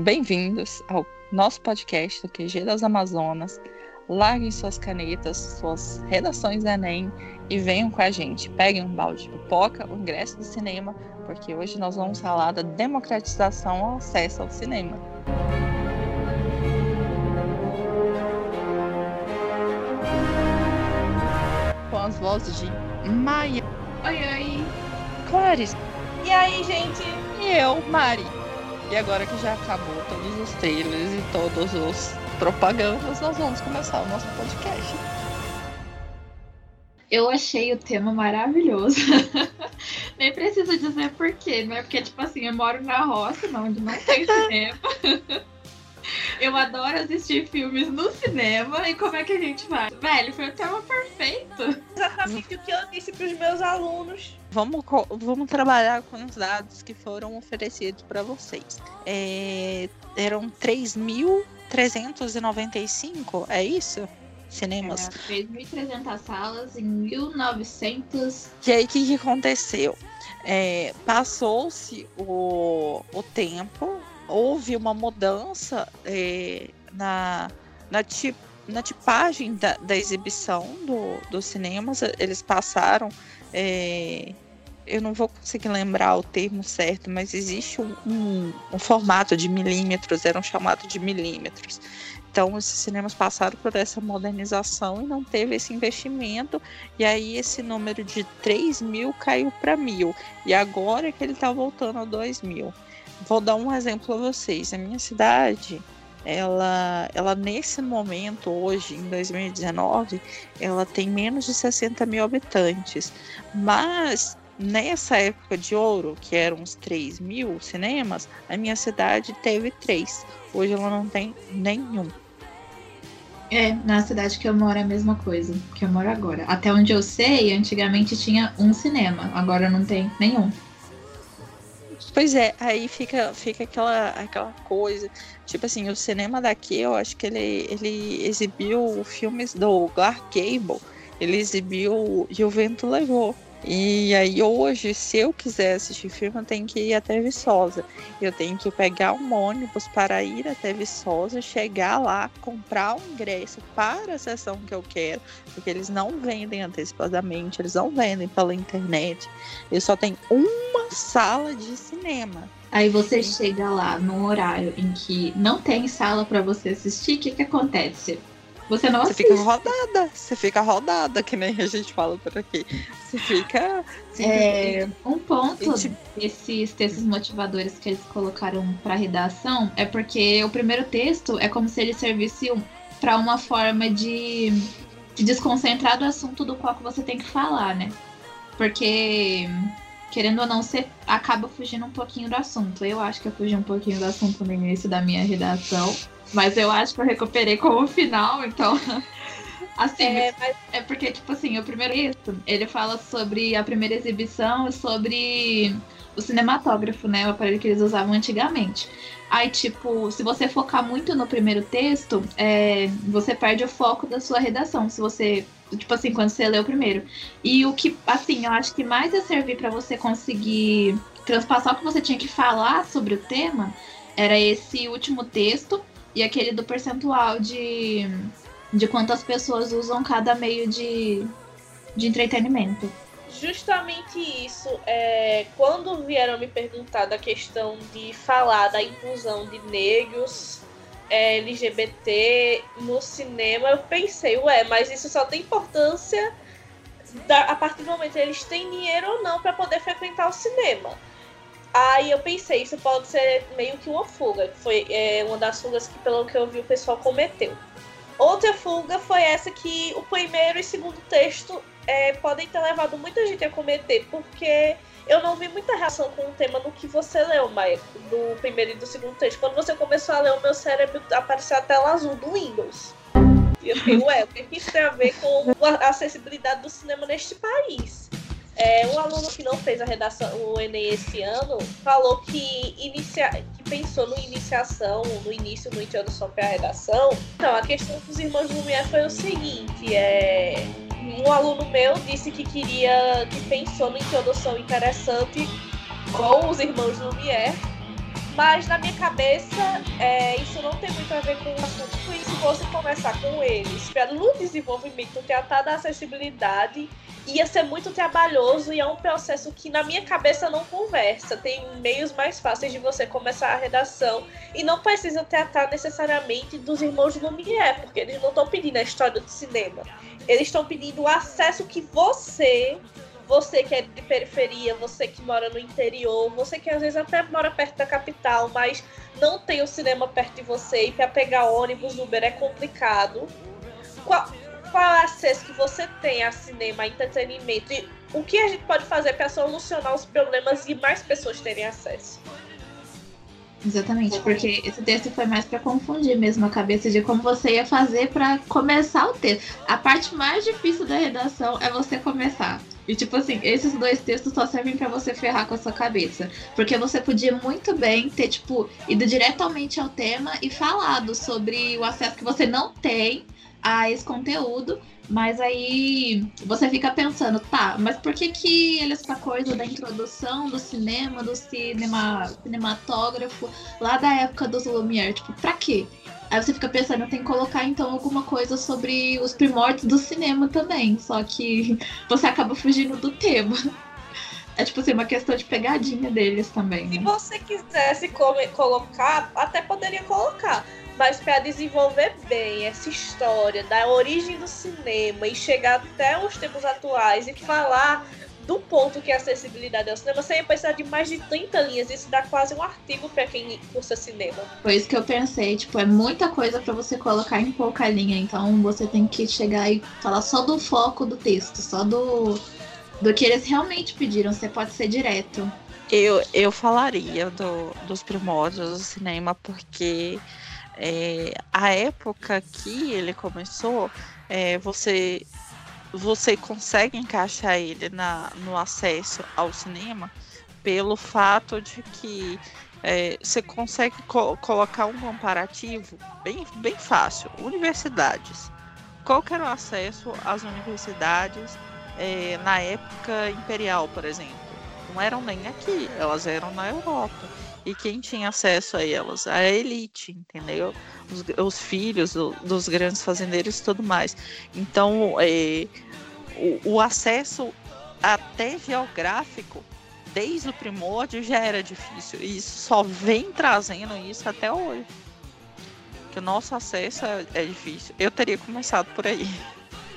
bem-vindos ao nosso podcast do QG das Amazonas. Larguem suas canetas, suas redações da Enem e venham com a gente. Peguem um balde de pipoca, o ingresso do cinema, porque hoje nós vamos falar da democratização ao acesso ao cinema. Com as vozes de Maia. Oi, oi. Clarice. E aí, gente? E eu, Mari. E agora que já acabou todos os trailers e todos os propagandas, nós vamos começar o nosso podcast. Eu achei o tema maravilhoso. Nem preciso dizer porquê, né? Porque, tipo assim, eu moro na roça, onde não tem cinema. Eu adoro assistir filmes no cinema. E como é que a gente vai? Velho, foi o tema perfeito. Exatamente o que eu disse para os meus alunos. Vamos, vamos trabalhar com os dados que foram oferecidos para vocês. É, eram 3.395, é isso? Cinemas. É, 3.300 salas em 1900. E aí, o que, que aconteceu? É, Passou-se o, o tempo, houve uma mudança é, na, na, tip, na tipagem da, da exibição do, dos cinemas. Eles passaram. É, eu não vou conseguir lembrar o termo certo, mas existe um, um, um formato de milímetros, eram chamados de milímetros. Então, esses cinemas passaram por essa modernização e não teve esse investimento. E aí, esse número de 3 mil caiu para mil. E agora é que ele está voltando a 2 mil. Vou dar um exemplo a vocês. A minha cidade, ela, ela nesse momento, hoje, em 2019, ela tem menos de 60 mil habitantes. Mas nessa época de ouro, que eram uns 3 mil cinemas, a minha cidade teve três. Hoje ela não tem nenhum. É, na cidade que eu moro é a mesma coisa que eu moro agora. Até onde eu sei, antigamente tinha um cinema, agora não tem nenhum. Pois é, aí fica, fica aquela, aquela coisa. Tipo assim, o cinema daqui, eu acho que ele, ele exibiu filmes do Clark Gable. Ele exibiu E o Vento Levou. E aí hoje, se eu quiser assistir filme, eu tenho que ir até Viçosa. Eu tenho que pegar um ônibus para ir até Viçosa, chegar lá, comprar um ingresso para a sessão que eu quero, porque eles não vendem antecipadamente, eles não vendem pela internet. Eles só tem uma sala de cinema. Aí você chega lá num horário em que não tem sala para você assistir, o que, que acontece? Você não Você fica rodada, você fica rodada, que nem a gente fala por aqui. Você fica. É, um ponto tipo... desses textos motivadores que eles colocaram para redação é porque o primeiro texto é como se ele servisse para uma forma de, de desconcentrar do assunto do qual você tem que falar, né? Porque querendo ou não, você acaba fugindo um pouquinho do assunto. Eu acho que eu fugi um pouquinho do assunto no início da minha redação. Mas eu acho que eu recuperei como final, então. Assim, é, mas... é porque, tipo assim, o primeiro texto, ele fala sobre a primeira exibição e sobre o cinematógrafo, né? O aparelho que eles usavam antigamente. Aí, tipo, se você focar muito no primeiro texto, é, você perde o foco da sua redação. Se você, tipo assim, quando você lê o primeiro. E o que, assim, eu acho que mais ia servir para você conseguir transpassar o que você tinha que falar sobre o tema era esse último texto e aquele do percentual de, de quantas pessoas usam cada meio de, de entretenimento. Justamente isso. É, quando vieram me perguntar da questão de falar da inclusão de negros, é, LGBT no cinema, eu pensei, ué, mas isso só tem importância da, a partir do momento que eles têm dinheiro ou não para poder frequentar o cinema. Aí eu pensei, isso pode ser meio que uma fuga. Foi é, uma das fugas que, pelo que eu vi, o pessoal cometeu. Outra fuga foi essa que o primeiro e segundo texto é, podem ter levado muita gente a cometer, porque eu não vi muita reação com o tema no que você leu, Maia, do primeiro e do segundo texto. Quando você começou a ler, o meu cérebro apareceu a tela azul do Windows. E eu fiquei, ué, o que isso tem a ver com a acessibilidade do cinema neste país? É, um aluno que não fez a redação, o Enem esse ano, falou que, inicia, que pensou no iniciação, no início, no introdução para a redação. Então, a questão dos irmãos Lumière foi o seguinte, é, um aluno meu disse que queria, que pensou na introdução interessante com os irmãos Lumière, Mas na minha cabeça, é, isso não tem muito a ver com o assunto. Se fosse conversar com eles, no desenvolvimento teatral da acessibilidade, ia ser muito trabalhoso e é um processo que na minha cabeça não conversa. Tem meios mais fáceis de você começar a redação e não precisa tratar necessariamente dos irmãos Lumière, porque eles não estão pedindo a história do cinema. Eles estão pedindo o acesso que você você que é de periferia, você que mora no interior, você que às vezes até mora perto da capital, mas não tem o cinema perto de você e para pegar ônibus, Uber é complicado. Qual, qual é o acesso que você tem a cinema, a entretenimento e o que a gente pode fazer para solucionar os problemas e mais pessoas terem acesso? Exatamente, porque esse texto foi mais para confundir mesmo a cabeça de como você ia fazer para começar o texto. A parte mais difícil da redação é você começar. E tipo assim, esses dois textos só servem para você ferrar com a sua cabeça. Porque você podia muito bem ter, tipo, ido diretamente ao tema e falado sobre o acesso que você não tem a esse conteúdo. Mas aí você fica pensando, tá, mas por que que eles essa coisa da introdução do cinema, do cinema, cinematógrafo, lá da época dos Lumière, tipo, pra quê? Aí você fica pensando, tem que colocar então alguma coisa sobre os primórdios do cinema também. Só que você acaba fugindo do tema. É tipo assim, uma questão de pegadinha deles também. Né? Se você quisesse colocar, até poderia colocar. Mas para desenvolver bem essa história da origem do cinema e chegar até os tempos atuais e falar do ponto que é a acessibilidade ao cinema, você ia precisar de mais de 30 linhas. Isso dá quase um artigo para quem cursa cinema. Foi isso que eu pensei. Tipo, é muita coisa para você colocar em pouca linha. Então você tem que chegar e falar só do foco do texto, só do, do que eles realmente pediram. Você pode ser direto. Eu, eu falaria do, dos primórdios do cinema, porque é, a época que ele começou, é, você você consegue encaixar ele na, no acesso ao cinema pelo fato de que é, você consegue co colocar um comparativo bem, bem fácil. Universidades. Qual era o acesso às universidades é, na época imperial, por exemplo? Não eram nem aqui, elas eram na Europa. E quem tinha acesso a elas? A elite, entendeu? Os, os filhos do, dos grandes fazendeiros e tudo mais. Então, é, o, o acesso até geográfico desde o primórdio já era difícil. E isso só vem trazendo isso até hoje. Que o nosso acesso é, é, difícil. Eu teria começado por aí.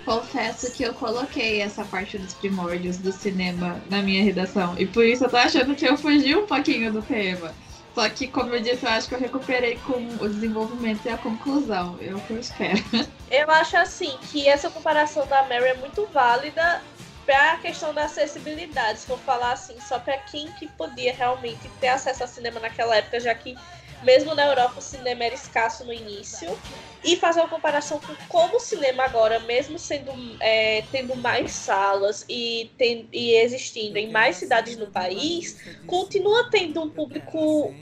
Confesso que eu coloquei essa parte dos primórdios do cinema na minha redação. E por isso eu tô achando que eu fugi um pouquinho do tema. Só que, como eu disse, eu acho que eu recuperei com o desenvolvimento e a conclusão. Eu espero. Eu acho assim que essa comparação da Mary é muito válida para a questão da acessibilidade. Se for falar assim, só para quem que podia realmente ter acesso ao cinema naquela época, já que mesmo na Europa o cinema era escasso no início, e fazer uma comparação com como o cinema agora, mesmo sendo é, tendo mais salas e, tem, e existindo em mais cidades no país, continua tendo um público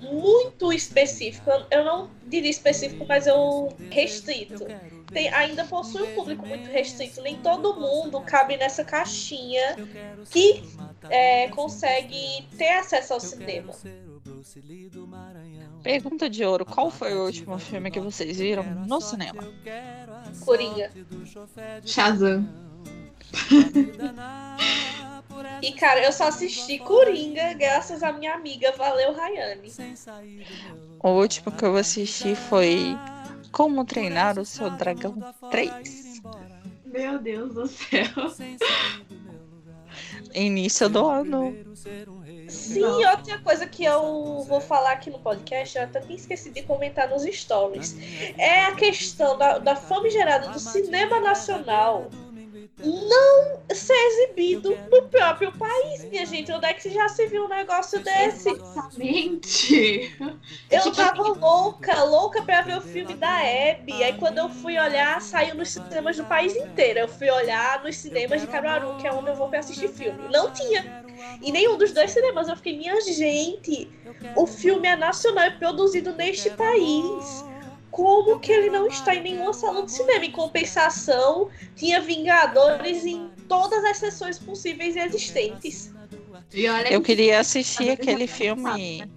muito específico. Eu não diria específico, mas eu restrito. Tem, ainda possui um público muito restrito. Nem todo mundo cabe nessa caixinha que é, consegue ter acesso ao cinema. Pergunta de ouro: qual foi o último filme que vocês viram no cinema? Coringa. Shazam. E cara, eu só assisti Coringa graças à minha amiga Valeu Rayane. O último que eu assisti foi Como Treinar o Seu Dragão 3. Meu Deus do céu. Início do ano. Sim, outra coisa que eu vou falar aqui no podcast, eu até tinha esquecido de comentar nos stories, é a questão da, da fome gerada do cinema nacional não ser exibido no próprio país, minha gente. Onde é que já se viu um negócio desse? Exatamente. Eu tava louca, louca pra ver o filme da Abby. Aí quando eu fui olhar, saiu nos cinemas do país inteiro. Eu fui olhar nos cinemas de Caruaru, que é onde eu vou pra assistir filme. Não tinha. E nenhum dos dois cinemas. Eu fiquei, minha gente, o filme é nacional e produzido neste país como que ele não está em nenhuma sala de cinema? Em compensação, tinha Vingadores em todas as sessões possíveis e existentes. Eu queria assistir aquele filme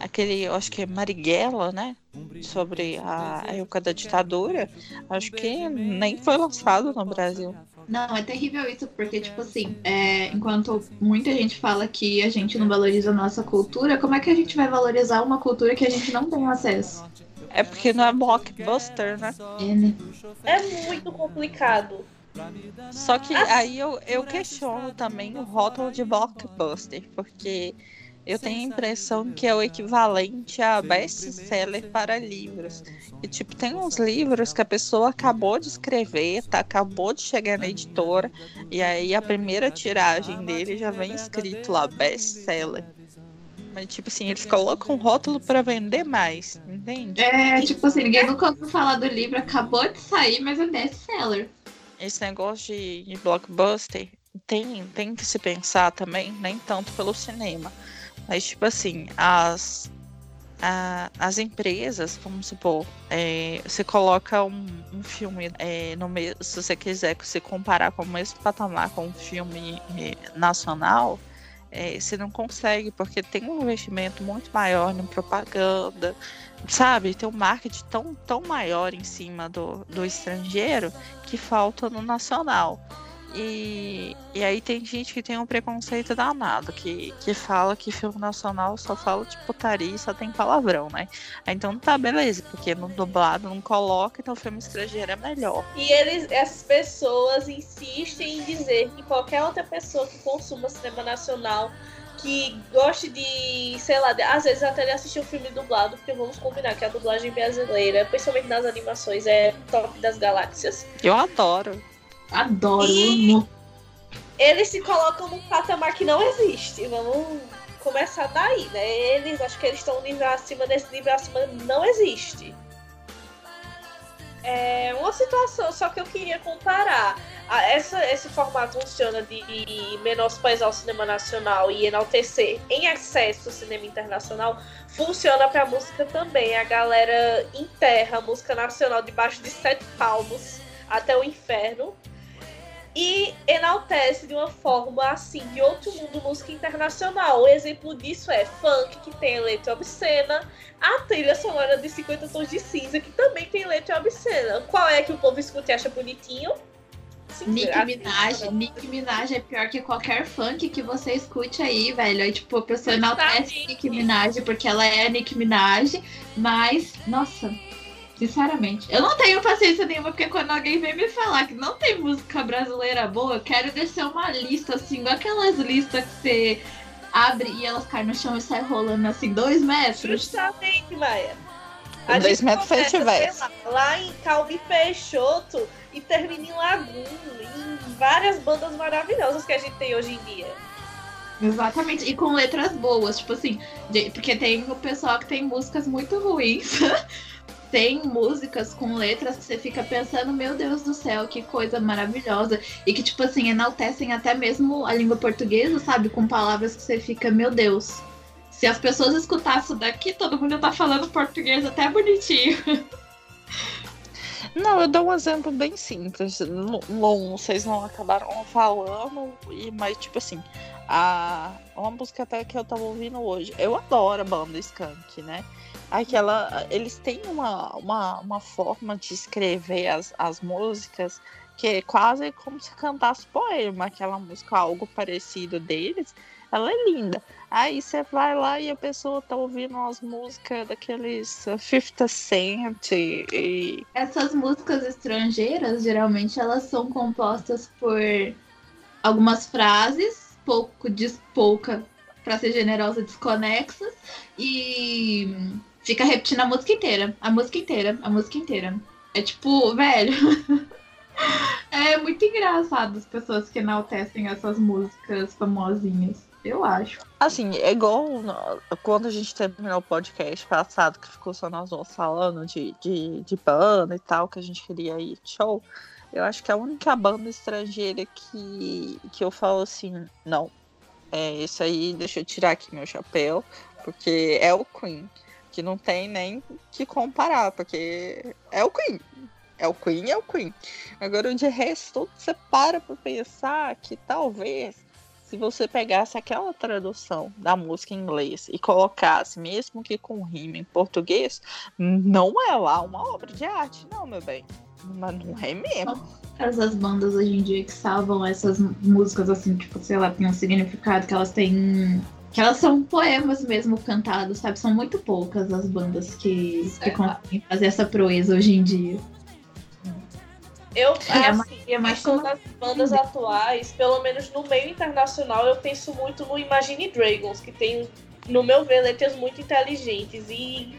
aquele, eu acho que é Marighella, né? Sobre a época da ditadura, acho que nem foi lançado no Brasil. Não, é terrível isso, porque, tipo assim, é, enquanto muita gente fala que a gente não valoriza a nossa cultura, como é que a gente vai valorizar uma cultura que a gente não tem acesso? É porque não é blockbuster, né? É, né? É muito complicado. Só que aí eu, eu questiono também o rótulo de blockbuster, porque eu tenho a impressão que é o equivalente a best-seller para livros. E, tipo, tem uns livros que a pessoa acabou de escrever, tá, acabou de chegar na editora, e aí a primeira tiragem dele já vem escrito lá, best-seller. Mas, tipo assim, eles colocam um rótulo para vender mais, entende? É, tipo assim, ninguém nunca ouviu falar do livro, acabou de sair, mas é best-seller. Esse negócio de, de blockbuster tem, tem que se pensar também, nem tanto pelo cinema mas, tipo assim, as, a, as empresas, vamos supor, é, você coloca um, um filme é, no mesmo, se você quiser você comparar com o mesmo patamar com um filme é, nacional, é, você não consegue, porque tem um investimento muito maior em propaganda, sabe? Tem um marketing tão, tão maior em cima do, do estrangeiro que falta no nacional. E, e aí tem gente que tem um preconceito danado, que, que fala que filme nacional só fala de putaria e só tem palavrão, né? Então tá, beleza, porque no dublado não coloca, então o filme estrangeiro é melhor. E eles, essas pessoas insistem em dizer que qualquer outra pessoa que consuma cinema nacional que goste de, sei lá, de, às vezes até de assistir um filme dublado, porque vamos combinar que a dublagem brasileira, principalmente nas animações, é top das galáxias. Eu adoro. Adoro. E eles se colocam num patamar que não existe. Vamos começar daí, né? Eles, acho que eles estão um nível acima desse nível acima não existe. É uma situação, só que eu queria comparar. Essa, esse formato funciona de menosprezar o cinema nacional e enaltecer em excesso o cinema internacional. Funciona pra música também. A galera enterra a música nacional debaixo de sete palmos até o inferno e enaltece de uma forma assim de outro mundo música internacional. O exemplo disso é funk, que tem letra obscena, a trilha sonora de 50 Tons de Cinza, que também tem letra obscena. Qual é que o povo escuta e acha bonitinho? Sim, Nick Minaj, Nick Minaj é pior que qualquer funk que você escute aí, velho. Aí, tipo, a pessoa enaltece Nick Minaj porque ela é Nick Minaj, mas, nossa, Sinceramente. Eu não tenho paciência nenhuma, porque quando alguém vem me falar que não tem música brasileira boa, eu quero descer uma lista, assim, aquelas listas que você abre e elas caem no chão e sai rolando assim, dois metros. Justamente, Maia. A dois metros se tivesse. Lá, lá em Calbi Peixoto e termina em Lagoon, em várias bandas maravilhosas que a gente tem hoje em dia. Exatamente, e com letras boas, tipo assim, porque tem o pessoal que tem músicas muito ruins. tem músicas com letras que você fica pensando, meu Deus do céu, que coisa maravilhosa. E que, tipo assim, enaltecem até mesmo a língua portuguesa, sabe? Com palavras que você fica, meu Deus. Se as pessoas escutassem daqui, todo mundo tá falando português até bonitinho. Não, eu dou um exemplo bem simples. Não, vocês não acabaram falando, mas tipo assim, a, uma música até que eu tava ouvindo hoje. Eu adoro a banda Skank, né? Aquela eles têm uma, uma, uma forma de escrever as, as músicas que é quase como se cantasse poema, aquela música, algo parecido deles, ela é linda. Aí você vai lá e a pessoa tá ouvindo as músicas daqueles 50 Cent e... Essas músicas estrangeiras, geralmente, elas são compostas por algumas frases, pouco, pouca, para ser generosa, desconexas, e fica repetindo a música inteira. A música inteira, a música inteira. É tipo, velho. é muito engraçado as pessoas que enaltecem essas músicas famosinhas. Eu acho. Assim, é igual quando a gente terminou o podcast passado, que ficou só nós dois falando de, de, de banda e tal, que a gente queria ir show. Eu acho que a única banda estrangeira que, que eu falo assim, não. É isso aí, deixa eu tirar aqui meu chapéu, porque é o Queen que não tem nem que comparar, porque é o Queen. É o Queen, é o Queen. Agora, de resto, você para pra pensar que talvez se você pegasse aquela tradução da música em inglês e colocasse, mesmo que com rima em português, não é lá uma obra de arte, não, meu bem. Mas não é mesmo. Essas bandas hoje em dia que salvam essas músicas, assim, tipo, sei lá, tem um significado que elas têm. Que elas são poemas mesmo cantados, sabe? São muito poucas as bandas que, que conseguem fazer essa proeza hoje em dia. Eu, é, assim, é mais das bandas atuais, pelo menos no meio internacional, eu penso muito no Imagine Dragons, que tem, no meu ver, letras muito inteligentes. E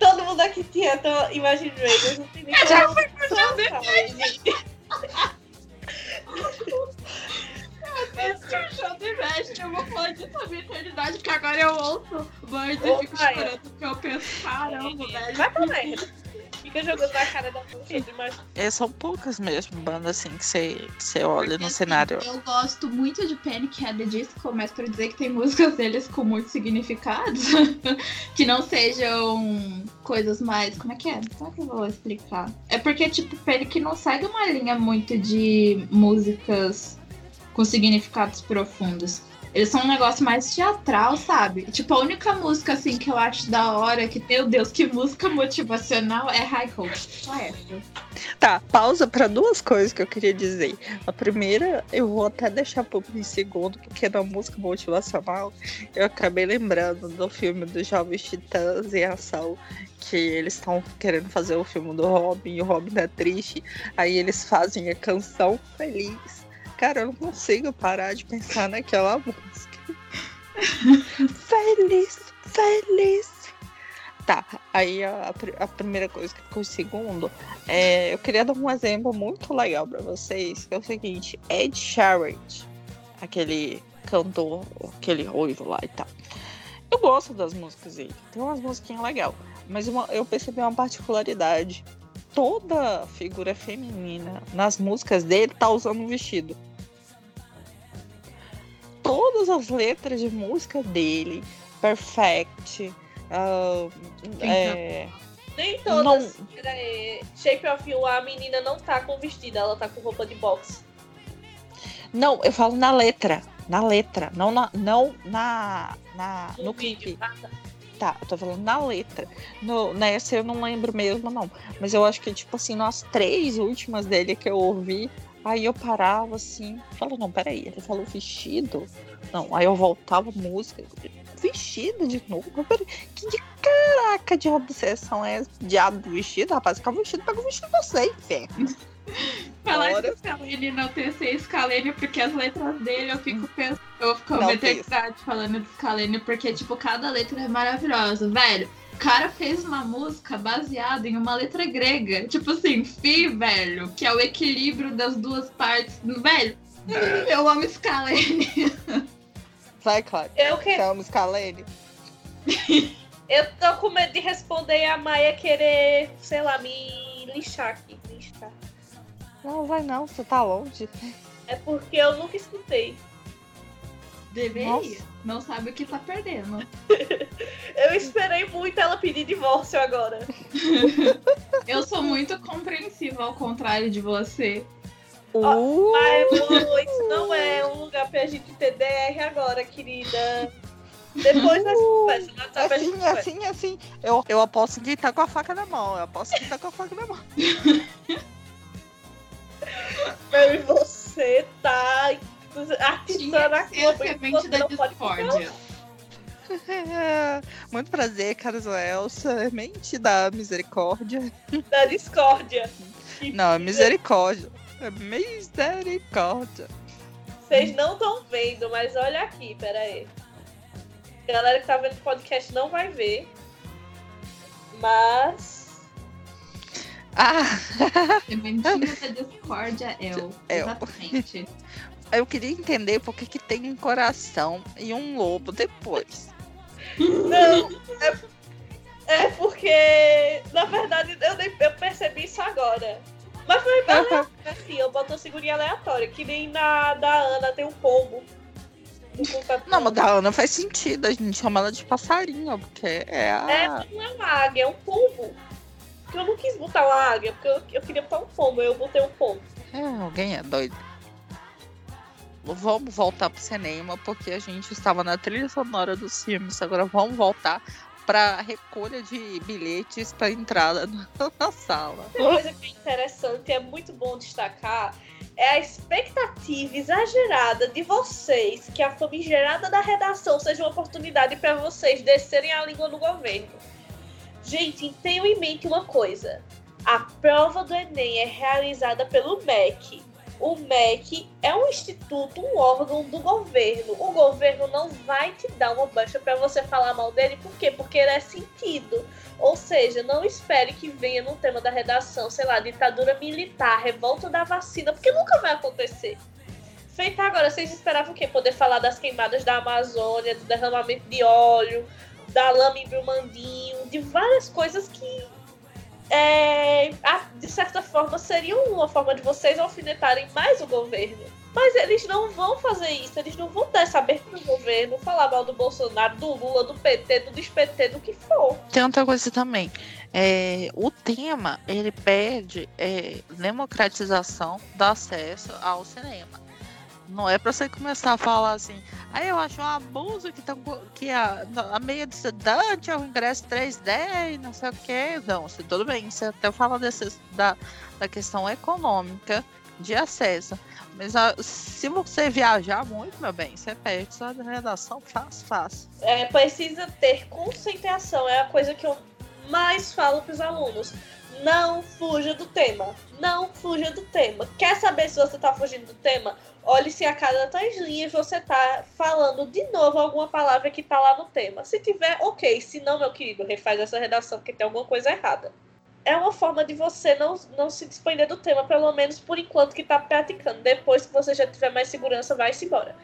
todo mundo aqui tinha então, Imagine Dragons, não tem nem Eu já fui pro Eu show de eu vou falar disso a minha eternidade, porque agora eu ouço Birds e fico chorando, porque eu penso, caramba, velho. Vai pra merda fica jogando na cara da gente, mas. É, são poucas mesmo bandas assim que você, você olha Porque, no assim, cenário. Eu gosto muito de Panic at the Disco, mas pra dizer que tem músicas deles com muitos significados, que não sejam coisas mais. Como é que é? Como é que eu vou explicar? É porque, tipo, Panic não segue uma linha muito de músicas com significados profundos. Eles são um negócio mais teatral, sabe? Tipo, a única música, assim, que eu acho da hora, que, meu Deus, que música motivacional é High Hope. Só essa. Tá, pausa para duas coisas que eu queria dizer. A primeira, eu vou até deixar pro segundo, porque na música motivacional, eu acabei lembrando do filme dos Jovens Titãs e Ação, que eles estão querendo fazer o filme do Robin, e o Robin é triste, aí eles fazem a canção feliz Cara, eu não consigo parar de pensar naquela música. feliz, feliz. Tá, aí a, a primeira coisa que ficou segundo, é, eu queria dar um exemplo muito legal para vocês, que é o seguinte, Ed Sheeran, aquele cantor, aquele ruivo lá e tal. Eu gosto das músicas dele, tem umas musiquinhas legais, mas uma, eu percebi uma particularidade toda figura feminina nas músicas dele tá usando um vestido. Todas as letras de música dele, Perfect, uh, é, nem todas. Não... Shape of You, a menina não tá com vestido, ela tá com roupa de boxe. Não, eu falo na letra. Na letra, não na, não na, na no, no clipe. Ah, tá. Tá, tô falando na letra. No, nessa eu não lembro mesmo, não. Mas eu acho que, tipo assim, nas três últimas dele que eu ouvi, aí eu parava assim, falava, não, peraí, ele falou vestido? Não, aí eu voltava música, vestido de novo. Peraí, que de caraca de obsessão é essa? Diabo do vestido, rapaz? Fica vestido, pega o vestido você, inferno. Falar de Scalene não ter ser Scalene, porque as letras dele eu fico pensando. Eu fico uma eternidade falando de Scalene, porque, tipo, cada letra é maravilhosa, velho. O cara fez uma música baseada em uma letra grega. Tipo assim, Fi, velho, que é o equilíbrio das duas partes. Velho, eu amo Scalene. Vai, claro. Eu que... Você ama Scalene? eu tô com medo de responder a Maia querer, sei lá, me lixar aqui. Não, vai não, você tá longe. É porque eu nunca escutei. Deveria. Nossa. Não sabe o que tá perdendo. eu esperei muito ela pedir divórcio agora. eu sou muito compreensiva, ao contrário de você. Uh. mas isso não é um lugar pra gente ter DR agora, querida. Depois dessa uh. conversa, assim, assim, assim. Eu, eu aposto que tá com a faca na mão. Eu aposto que tá com a faca na mão. Mary, você tá atiçando a culpa. semente da discórdia. Muito prazer, Carlos Elsa. Semente da misericórdia. Da discórdia. Não, é misericórdia. É misericórdia. Vocês não estão vendo, mas olha aqui, pera aí. A galera que tá vendo o podcast não vai ver. Mas ah! Sementinha da discórdia é o. É Exatamente. Eu queria entender por que, que tem um coração e um lobo depois. Não, é, é porque, na verdade, eu, eu percebi isso agora. Mas foi bem assim, eu boto uma figurinha aleatória, que nem na da Ana tem um pombo. Não, mas da Ana faz sentido, a gente chama ela de passarinho, porque é a. É, não é uma águia, é um pombo. Eu não quis botar uma águia, porque eu, eu queria botar um pombo, eu botei um pombo. É, alguém é doido. vamos voltar pro cinema, porque a gente estava na trilha sonora dos filmes, agora vamos voltar para recolha de bilhetes para entrada na sala. Uma coisa que é interessante, é muito bom destacar, é a expectativa exagerada de vocês que a famigerada da redação seja uma oportunidade para vocês descerem a língua no governo. Gente, tenham em mente uma coisa: a prova do Enem é realizada pelo MEC. O MEC é um instituto, um órgão do governo. O governo não vai te dar uma baixa para você falar mal dele, por quê? Porque ele é sentido. Ou seja, não espere que venha no tema da redação, sei lá, ditadura militar, revolta da vacina, porque nunca vai acontecer. Feita agora, vocês esperavam o quê? Poder falar das queimadas da Amazônia, do derramamento de óleo, da lama em Brumandinho, de várias coisas que é, de certa forma, seria uma forma de vocês alfinetarem mais o governo. Mas eles não vão fazer isso, eles não vão dar essa abertura no governo, falar mal do Bolsonaro, do Lula, do PT, do DesPT, do que for. Tem outra coisa também. É, o tema, ele pede é, democratização do acesso ao cinema. Não é para você começar a falar assim, aí eu acho um abuso que, tão, que a, a meia de estudante é o ingresso 3D e não sei o que. Não, se, tudo bem, você até fala desse, da, da questão econômica de acesso. Mas se você viajar muito, meu bem, você perde sua redação fácil, fácil. É, precisa ter concentração, é a coisa que eu mais falo para os alunos. Não fuja do tema. Não fuja do tema. Quer saber se você está fugindo do tema? Olhe se a cada três linhas você tá falando de novo alguma palavra que tá lá no tema. Se tiver, ok. Se não, meu querido, refaz essa redação porque tem alguma coisa errada. É uma forma de você não, não se despender do tema, pelo menos por enquanto que tá praticando. Depois que você já tiver mais segurança, vai-se embora.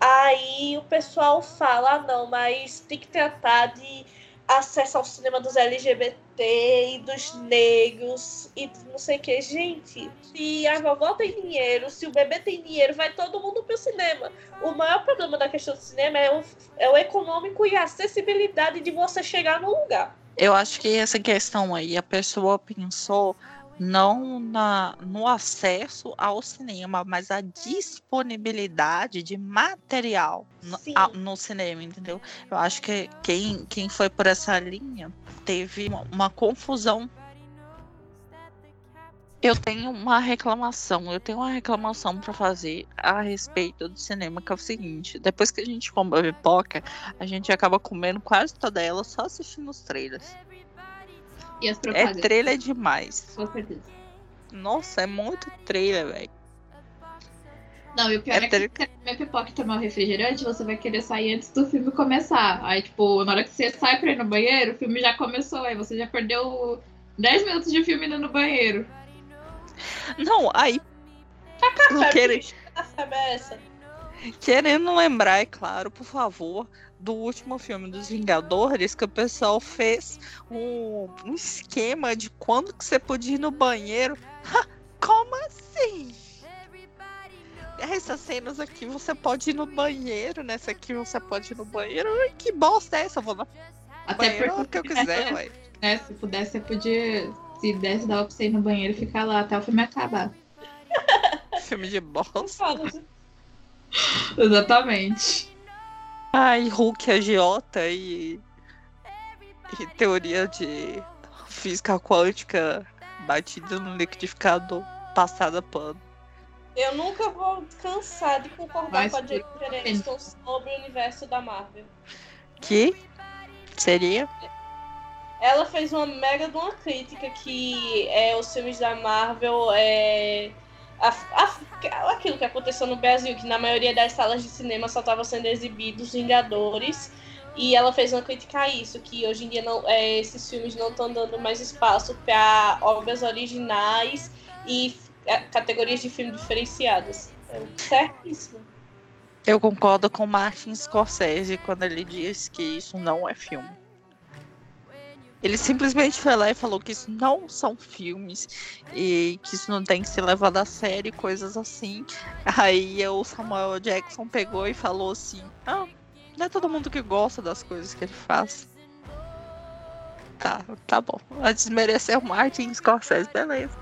Aí o pessoal fala, ah, não, mas tem que tratar de acesso ao cinema dos LGBT e dos negros e não sei o que. Gente, se a vovó tem dinheiro, se o bebê tem dinheiro, vai todo mundo pro cinema. O maior problema da questão do cinema é o, é o econômico e a acessibilidade de você chegar no lugar. Eu acho que essa questão aí, a pessoa pensou não na, no acesso ao cinema, mas a disponibilidade de material no, a, no, cinema, entendeu? Eu acho que quem, quem foi por essa linha teve uma, uma confusão. Eu tenho uma reclamação, eu tenho uma reclamação para fazer a respeito do cinema, que é o seguinte: depois que a gente come a pipoca, a gente acaba comendo quase toda ela só assistindo os trailers. E as propagandas. É trailer demais. Com certeza. Nossa, é muito trailer, velho. Não, e o pior é, é que você comer pipoca e tomar um refrigerante, você vai querer sair antes do filme começar. Aí, tipo, na hora que você sai pra ir no banheiro, o filme já começou, aí você já perdeu 10 minutos de filme indo no banheiro. Não, aí. Querer... é essa? Querendo lembrar, é claro, por favor, do último filme dos Vingadores, que o pessoal fez um, um esquema de quando que você podia ir no banheiro. Como assim? Essas cenas aqui você pode ir no banheiro, nessa aqui você pode ir no banheiro. Ai, que bosta é essa? Eu vou no Até banheiro porque, que eu quiser, ué. Né, se pudesse, você podia. Se desse, dava pra você ir no banheiro e ficar lá até o filme acabar. filme de bosta. Exatamente. Ai, Hulk agiota e, e teoria de física quântica batida no liquidificador passada pano. Eu nunca vou cansar de concordar Mas, com a Jennifer Aniston sobre o universo da Marvel. Que seria? Ela fez uma mega de uma crítica que é, os filmes da Marvel é, a, a, aquilo que aconteceu no Brasil, que na maioria das salas de cinema só estavam sendo exibidos Vingadores. E ela fez uma crítica a isso, que hoje em dia não, é, esses filmes não estão dando mais espaço para obras originais e é, categorias de filme diferenciadas. É certíssimo. Eu concordo com Martin Scorsese quando ele diz que isso não é filme. Ele simplesmente foi lá e falou que isso não são filmes e que isso não tem que ser levado a sério, coisas assim. Aí o Samuel Jackson pegou e falou assim: Ah, não é todo mundo que gosta das coisas que ele faz. Tá, tá bom. A desmerecer o Martin Scorsese, beleza.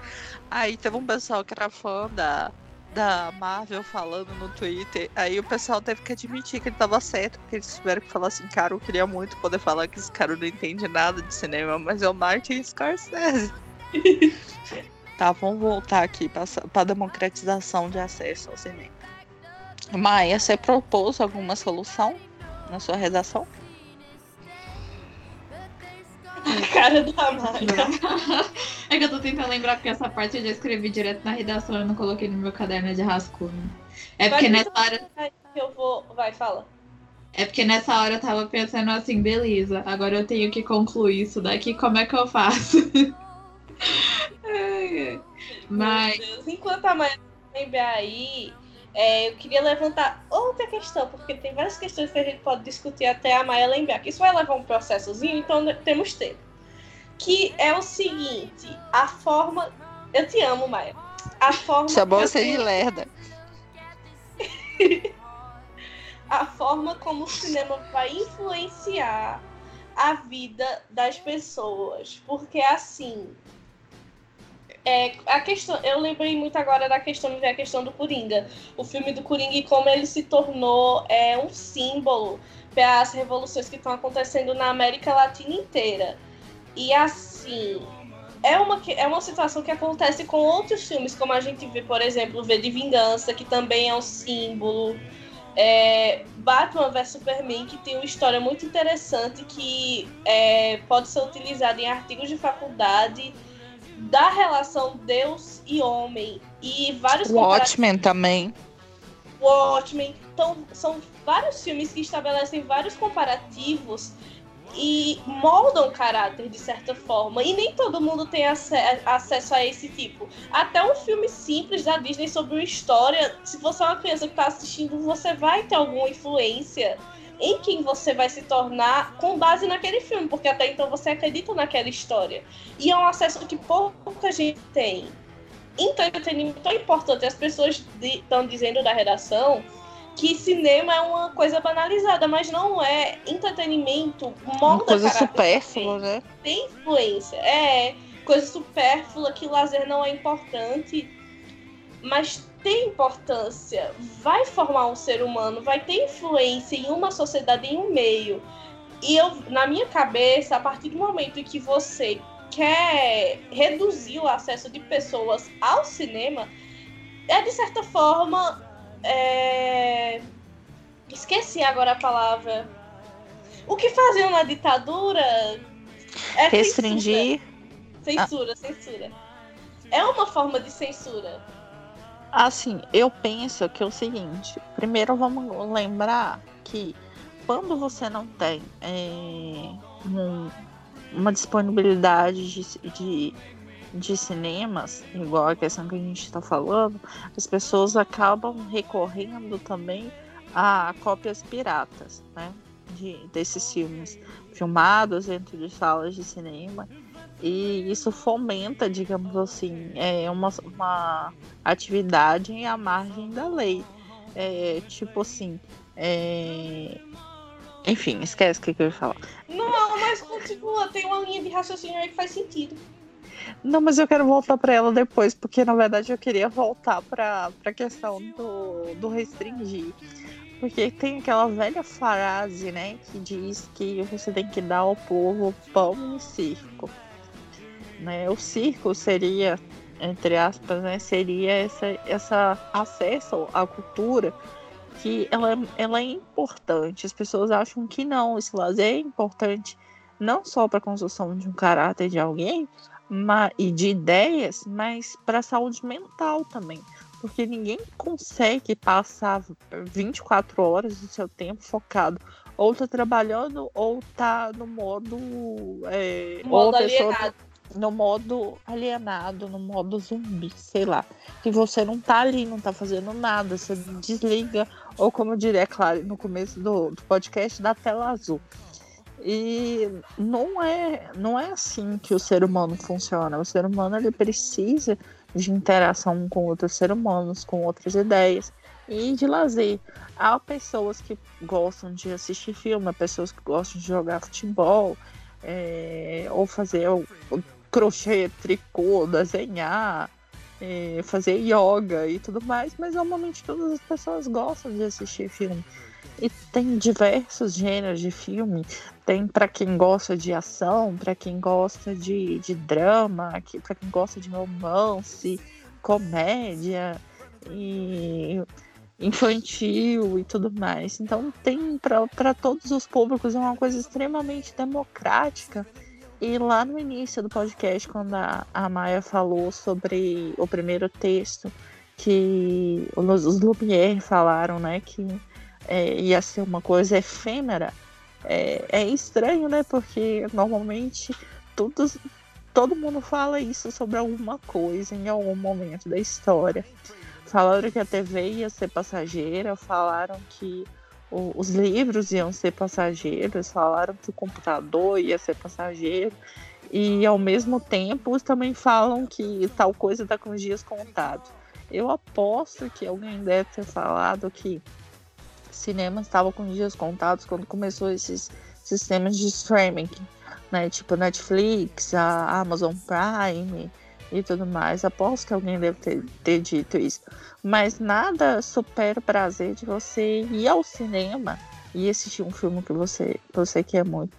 Aí teve um pessoal que era fã da, da Marvel falando no Twitter, aí o pessoal teve que admitir que ele tava certo, porque eles tiveram que falar assim, cara, eu queria muito poder falar que esse cara não entende nada de cinema, mas é o Martin Scorsese. tá, vamos voltar aqui para a democratização de acesso ao cinema. Maia, você propôs alguma solução na sua redação? A cara da Maia. é que eu tô tentando lembrar porque essa parte eu já escrevi direto na redação, eu não coloquei no meu caderno de rascunho. É porque nessa hora. Eu vou. Vai, fala. É porque nessa hora eu tava pensando assim, beleza, agora eu tenho que concluir isso daqui, como é que eu faço? Mas. Enquanto a Maia lembra aí, é, eu queria levantar outra questão, porque tem várias questões que a gente pode discutir até a Maia lembrar, que isso vai levar um processozinho, então temos tempo. Que é o seguinte, a forma. Eu te amo, Maia. A forma. Chamou você de lerda. a forma como o cinema vai influenciar a vida das pessoas. Porque assim, é, a questão, eu lembrei muito agora da questão de a questão do Coringa. O filme do Coringa e como ele se tornou é, um símbolo para as revoluções que estão acontecendo na América Latina inteira. E assim, é uma, é uma situação que acontece com outros filmes, como a gente vê, por exemplo, V de Vingança, que também é um símbolo. É, Batman vs Superman, que tem uma história muito interessante que é, pode ser utilizada em artigos de faculdade da relação Deus e homem e vários Watchmen também. Watchmen. Então, são vários filmes que estabelecem vários comparativos e moldam o caráter de certa forma. E nem todo mundo tem ac acesso a esse tipo. Até um filme simples da Disney sobre uma história, se você é uma criança que está assistindo, você vai ter alguma influência em quem você vai se tornar com base naquele filme, porque até então você acredita naquela história. E é um acesso que pouca gente tem. Então, entretenimento é importante. As pessoas estão dizendo da redação que cinema é uma coisa banalizada, mas não é. Entretenimento molda uma coisa supérflua, né? Tem influência. É coisa supérflua que o lazer não é importante, mas tem importância, vai formar um ser humano, vai ter influência em uma sociedade, em um meio. E eu, na minha cabeça, a partir do momento em que você quer reduzir o acesso de pessoas ao cinema, é de certa forma. É... Esqueci agora a palavra. O que faziam na ditadura é restringir. Censura, censura. censura. É uma forma de censura Assim, eu penso que é o seguinte: primeiro vamos lembrar que quando você não tem é, um, uma disponibilidade de, de, de, cinemas, igual a questão que a gente está falando, as pessoas acabam recorrendo também a cópias piratas, né? De, desses filmes filmados dentro de salas de cinema e isso fomenta, digamos assim, é uma, uma atividade à margem da lei. É, tipo assim. É... Enfim, esquece o que, eu ia falar. Não, mas continua, tem uma linha de raciocínio aí que faz sentido. Não, mas eu quero voltar para ela depois, porque na verdade eu queria voltar para a questão do, do restringir. Porque tem aquela velha frase, né, que diz que você tem que dar ao povo pão e circo. Né? O circo seria, entre aspas, né, seria essa, essa acesso à cultura que ela, ela é importante. As pessoas acham que não, esse lazer é importante não só para a construção de um caráter de alguém e de ideias, mas para a saúde mental também. Porque ninguém consegue passar 24 horas do seu tempo focado ou tá trabalhando ou tá no modo. É, modo alienado no modo alienado, no modo zumbi, sei lá. Que você não tá ali, não tá fazendo nada, você desliga, ou como eu diria, claro, no começo do, do podcast, da tela azul. E não é, não é assim que o ser humano funciona. O ser humano ele precisa de interação com outros seres humanos, com outras ideias e de lazer. Há pessoas que gostam de assistir filme, há pessoas que gostam de jogar futebol, é, ou fazer crochê, tricô, desenhar, é, fazer yoga e tudo mais, mas normalmente todas as pessoas gostam de assistir filme. E tem diversos gêneros de filme. Tem para quem gosta de ação, para quem gosta de, de drama, para quem gosta de romance, comédia e infantil e tudo mais. Então tem para todos os públicos, é uma coisa extremamente democrática. E lá no início do podcast, quando a, a Maia falou sobre o primeiro texto, que os Lumière falaram, né, que é, ia ser uma coisa efêmera, é, é estranho, né, porque normalmente todos, todo mundo fala isso sobre alguma coisa em algum momento da história. Falaram que a TV ia ser passageira, falaram que o, os livros iam ser passageiros, falaram que o computador ia ser passageiro, e ao mesmo tempo também falam que tal coisa está com os dias contados. Eu aposto que alguém deve ter falado que cinema estava com dias contados quando começou esses sistemas de streaming, né? Tipo Netflix, a Amazon Prime, e tudo mais. Aposto que alguém deve ter, ter dito isso. Mas nada supera o prazer de você ir ao cinema e assistir um filme que você, você quer muito.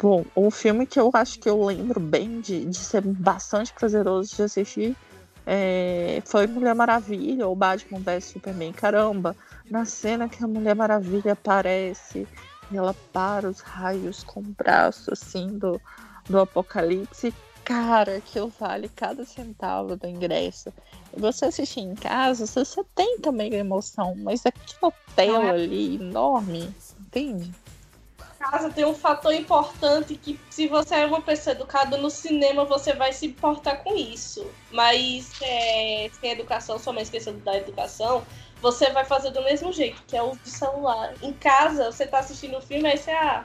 Bom, um filme que eu acho que eu lembro bem de, de ser bastante prazeroso de assistir é, foi Mulher Maravilha ou Batman vs Superman. Caramba, na cena que a Mulher Maravilha aparece e ela para os raios com o braço assim do, do apocalipse cara aquilo vale cada centavo do ingresso. E você assistir em casa, você tem também a emoção, mas aquela tela é. ali enorme, entende? Casa tem um fator importante que se você é uma pessoa educada no cinema, você vai se importar com isso. Mas é, sem educação, somente esquecendo da educação, você vai fazer do mesmo jeito, que é o celular. Em casa, você tá assistindo o filme, aí você, ah,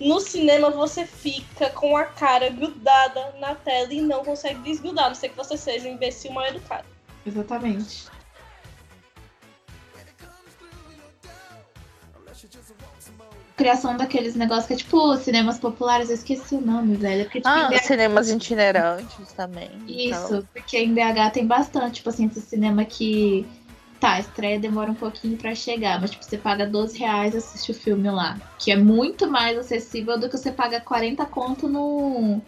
no cinema você fica com a cara grudada na tela e não consegue desgrudar, a não ser que você seja um imbecil mal educado. Exatamente. Criação daqueles negócios que é tipo cinemas populares, eu esqueci o nome, velho. Porque, tipo, ah, BH... cinemas itinerantes também. Isso, então. porque em BH tem bastante, tipo assim, esse cinema que Tá, a estreia demora um pouquinho para chegar, mas tipo, você paga 12 reais e assiste o filme lá. Que é muito mais acessível do que você paga 40 conto no.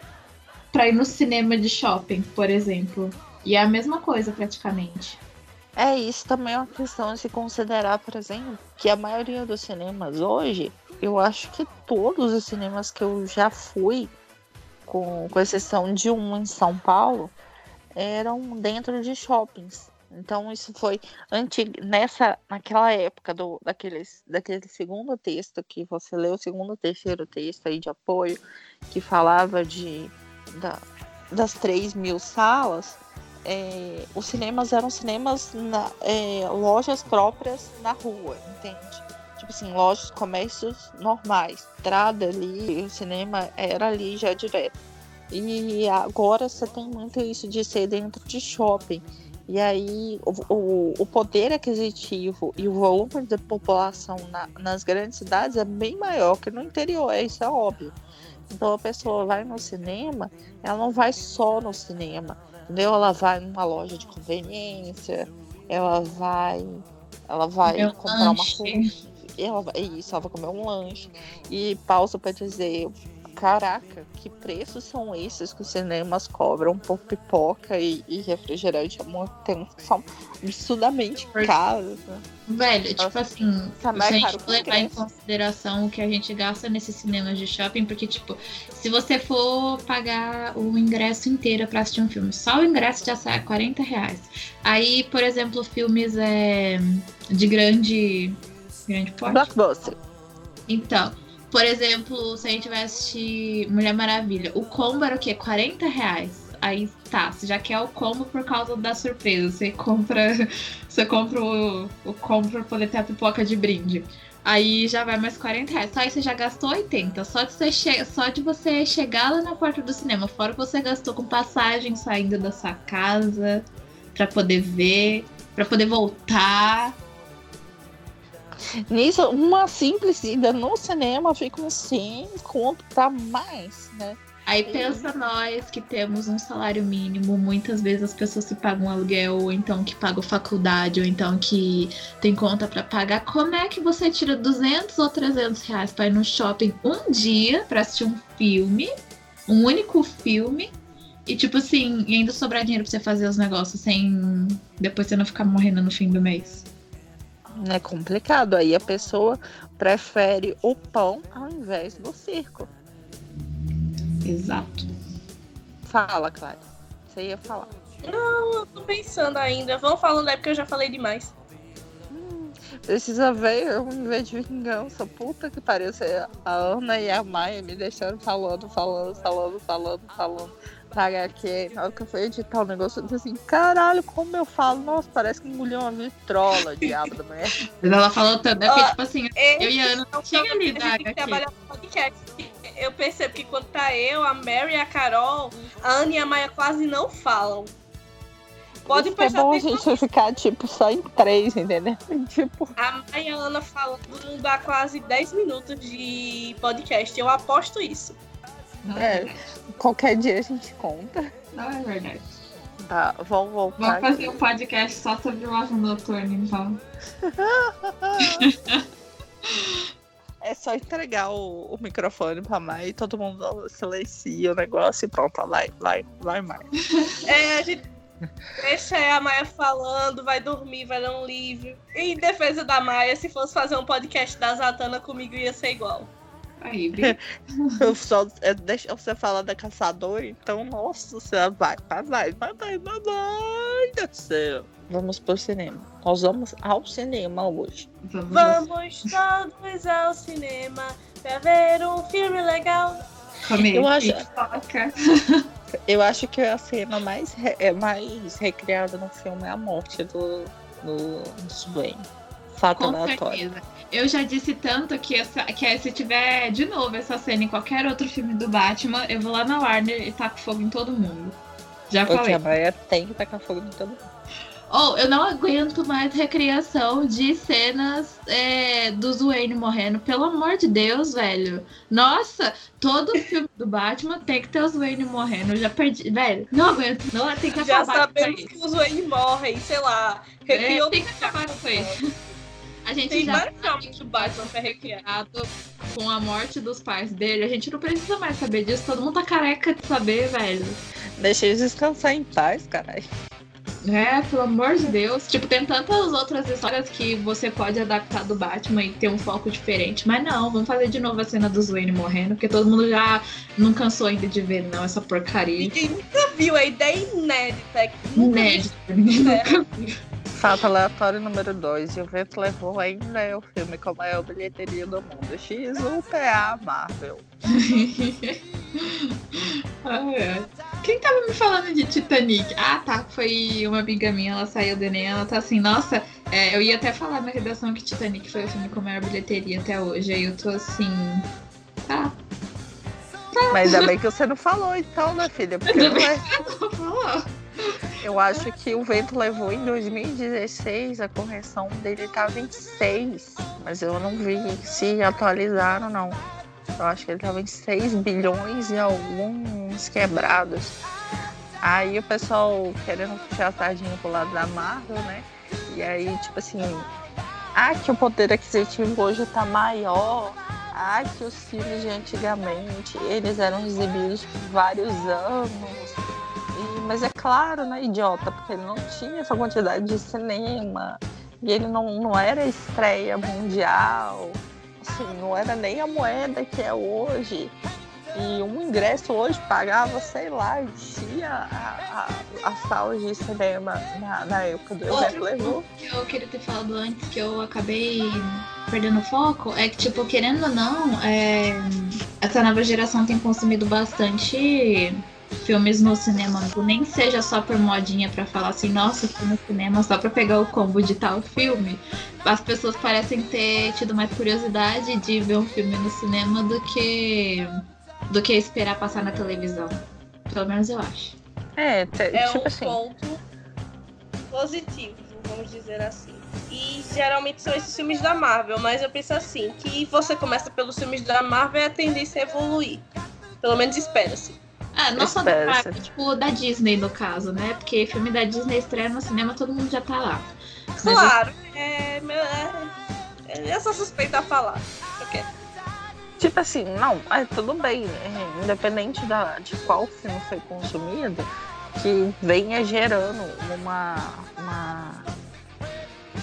pra ir no cinema de shopping, por exemplo. E é a mesma coisa praticamente. É, isso também é uma questão de se considerar, por exemplo, que a maioria dos cinemas hoje, eu acho que todos os cinemas que eu já fui, com, com exceção de um em São Paulo, eram dentro de shoppings. Então isso foi antigo, nessa naquela época do daqueles, daquele segundo texto que você leu, segundo terceiro texto aí de apoio que falava de da, das 3 mil salas, é, os cinemas eram cinemas na, é, lojas próprias na rua, entende? Tipo assim, lojas, comércios normais, estrada ali, o cinema era ali já direto. E agora você tem muito isso de ser dentro de shopping. E aí o, o, o, poder aquisitivo e o volume de população na, nas grandes cidades é bem maior que no interior, é, isso é óbvio. Então a pessoa vai no cinema, ela não vai só no cinema, entendeu? Ela vai numa loja de conveniência, ela vai, ela vai Meu comprar lanche. uma ela vai, isso, ela vai comer um lanche. E pausa para dizer, caraca, que preços são esses que os cinemas cobram por pipoca e, e refrigerante? Tem, são absurdamente caros, né? Velho, tipo assim, tá se a gente levar em consideração o que a gente gasta nesses cinemas de shopping, porque, tipo, se você for pagar o ingresso inteiro pra assistir um filme, só o ingresso já sai 40 reais. Aí, por exemplo, filmes é, de grande. Grande porte. Blockbuster. Então, por exemplo, se a gente vai assistir Mulher Maravilha, o combo era o quê? 40 reais. Aí tá, você já quer o combo por causa da surpresa. Você compra. Você compra o, o combo pra poder ter a pipoca de brinde. Aí já vai mais 40 reais. Só aí você já gastou 80. Só de você, che só de você chegar lá na porta do cinema. Fora que você gastou com passagem saindo da sua casa para poder ver, para poder voltar. Nisso, uma simples ida no cinema fica uns 100 conto pra mais, né? Aí pensa nós que temos um salário mínimo, muitas vezes as pessoas se pagam aluguel, ou então que pagam faculdade, ou então que tem conta para pagar. Como é que você tira 200 ou 300 reais para ir no shopping um dia para assistir um filme, um único filme, e tipo assim, ainda sobrar dinheiro pra você fazer os negócios sem depois você não ficar morrendo no fim do mês? É complicado. Aí a pessoa prefere o pão ao invés do circo. Exato. Fala, Clara. Você ia falar. Não, eu tô pensando ainda. Vamos falando aí porque eu já falei demais. Hum, precisa ver um vez de vingança. Puta que pariu. A Ana e a Maia me deixaram falando, falando, falando, falando, falando. Pagar aqui. Na hora que eu fui editar o negócio, eu disse assim: caralho, como eu falo? Nossa, parece que engoliu uma vitrola, diabo da mulher. Mas ela falou tanto, é porque, tipo assim, eu e a Ana não tinha lidado aqui. Trabalhar no podcast eu percebo que quando tá eu, a Mary e a Carol, a Ana e a Maia quase não falam. Pode Isso prestar é bom a gente ficar, tipo, só em três, entendeu? Tipo... A Maia e a Ana falam dá quase 10 minutos de podcast. Eu aposto isso. Não é, é qualquer dia a gente conta. Não é verdade. Tá, vamos voltar. Vamos fazer aqui. um podcast só sobre o Asa Noturno, então. É só entregar o, o microfone pra Mai e todo mundo silencia o negócio e pronto, vai, vai, vai mais. É, a gente deixa a Maia falando, vai dormir, vai ler um livro. Em defesa da Maia, se fosse fazer um podcast da Zatana comigo, ia ser igual. Aí, só é, deixa você falar da caçadora, então, nossa, você vai, vai, vai, vai, vai, do céu. Vamos pro cinema. Nós vamos ao cinema hoje. Vamos, vamos todos ao cinema pra ver um filme legal. Comer eu acho, eu acho que a cena mais, é, mais recriada no filme é a morte do, do, do Wayne. Fato Com aleatório. Certeza. Eu já disse tanto que, essa, que se tiver de novo essa cena em qualquer outro filme do Batman, eu vou lá na Warner e taco fogo em todo mundo. Já Porque falei. Porque a Maia tem que tacar fogo em todo mundo. Ou oh, eu não aguento mais recriação de cenas é, do Wayne morrendo. Pelo amor de Deus, velho. Nossa, todo filme do Batman tem que ter os Wayne morrendo. Eu já perdi. Velho, não aguento. Não, tem que já acabar sabemos que os Wayne morrem, sei lá. É, tem que acabar com isso. A gente tem já vários filmes do Batman pra recriar. Com a morte dos pais dele, a gente não precisa mais saber disso. Todo mundo tá careca de saber, velho. Deixa eles descansar em paz, caralho. É, pelo amor de Deus. Tipo, tem tantas outras histórias que você pode adaptar do Batman e ter um foco diferente. Mas não, vamos fazer de novo a cena do Wayne morrendo, porque todo mundo já não cansou ainda de ver, não, essa porcaria. Ninguém nunca viu, a ideia inédita. É inédita, ninguém nunca viu. Fato aleatório número 2. E o vento levou ainda é o filme com a maior bilheteria do mundo. X UPA Marvel. Quem tava me falando de Titanic? Ah, tá. Foi uma amiga minha, ela saiu do Enem, ela tá assim, nossa, é, eu ia até falar na redação que Titanic foi o filme com a maior bilheteria até hoje. Aí eu tô assim. Tá. tá. Mas ainda bem que você não falou, então, né, filha? Porque não é. Não falou. Eu acho que o vento levou em 2016, a correção dele estava em 6, mas eu não vi se atualizaram não. Eu acho que ele estava em 6 bilhões e alguns quebrados. Aí o pessoal querendo puxar a sardinha pro lado da Marvel, né? E aí, tipo assim, ah, que o poder aquisitivo hoje está maior. Ah, que os filmes de antigamente eles eram exibidos por vários anos mas é claro, né, idiota, porque ele não tinha essa quantidade de cinema. E ele não, não era estreia mundial. Assim, não era nem a moeda que é hoje. E um ingresso hoje pagava, sei lá, enchia a, a, a sala de cinema na, na época do Outro levou. que eu queria ter falado antes, que eu acabei perdendo foco, é que, tipo, querendo ou não, é, essa nova geração tem consumido bastante filmes no cinema, nem seja só por modinha para falar assim, nossa, fui no cinema só para pegar o combo de tal filme. As pessoas parecem ter tido mais curiosidade de ver um filme no cinema do que do que esperar passar na televisão. Pelo menos eu acho. É, é tipo um assim. ponto positivo, vamos dizer assim. E geralmente são esses filmes da Marvel, mas eu penso assim, que você começa pelos filmes da Marvel e a tendência é evoluir. Pelo menos espera-se. Ah, não só da tipo da Disney no caso, né? Porque filme da Disney estreia no cinema, todo mundo já tá lá. Claro, Mas... é, é, eu sou suspeita a falar. Okay. Tipo assim, não, é tudo bem, é, independente da, de qual filme foi consumido, que venha gerando uma, uma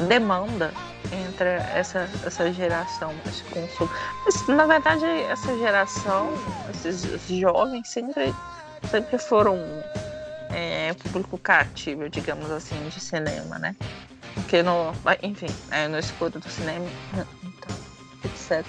demanda entre essa, essa geração, esse consumo. Mas, na verdade, essa geração, esses jovens sempre, sempre foram é, público cativo, digamos assim, de cinema, né? Porque no, enfim, é, no escuro do cinema, então, etc.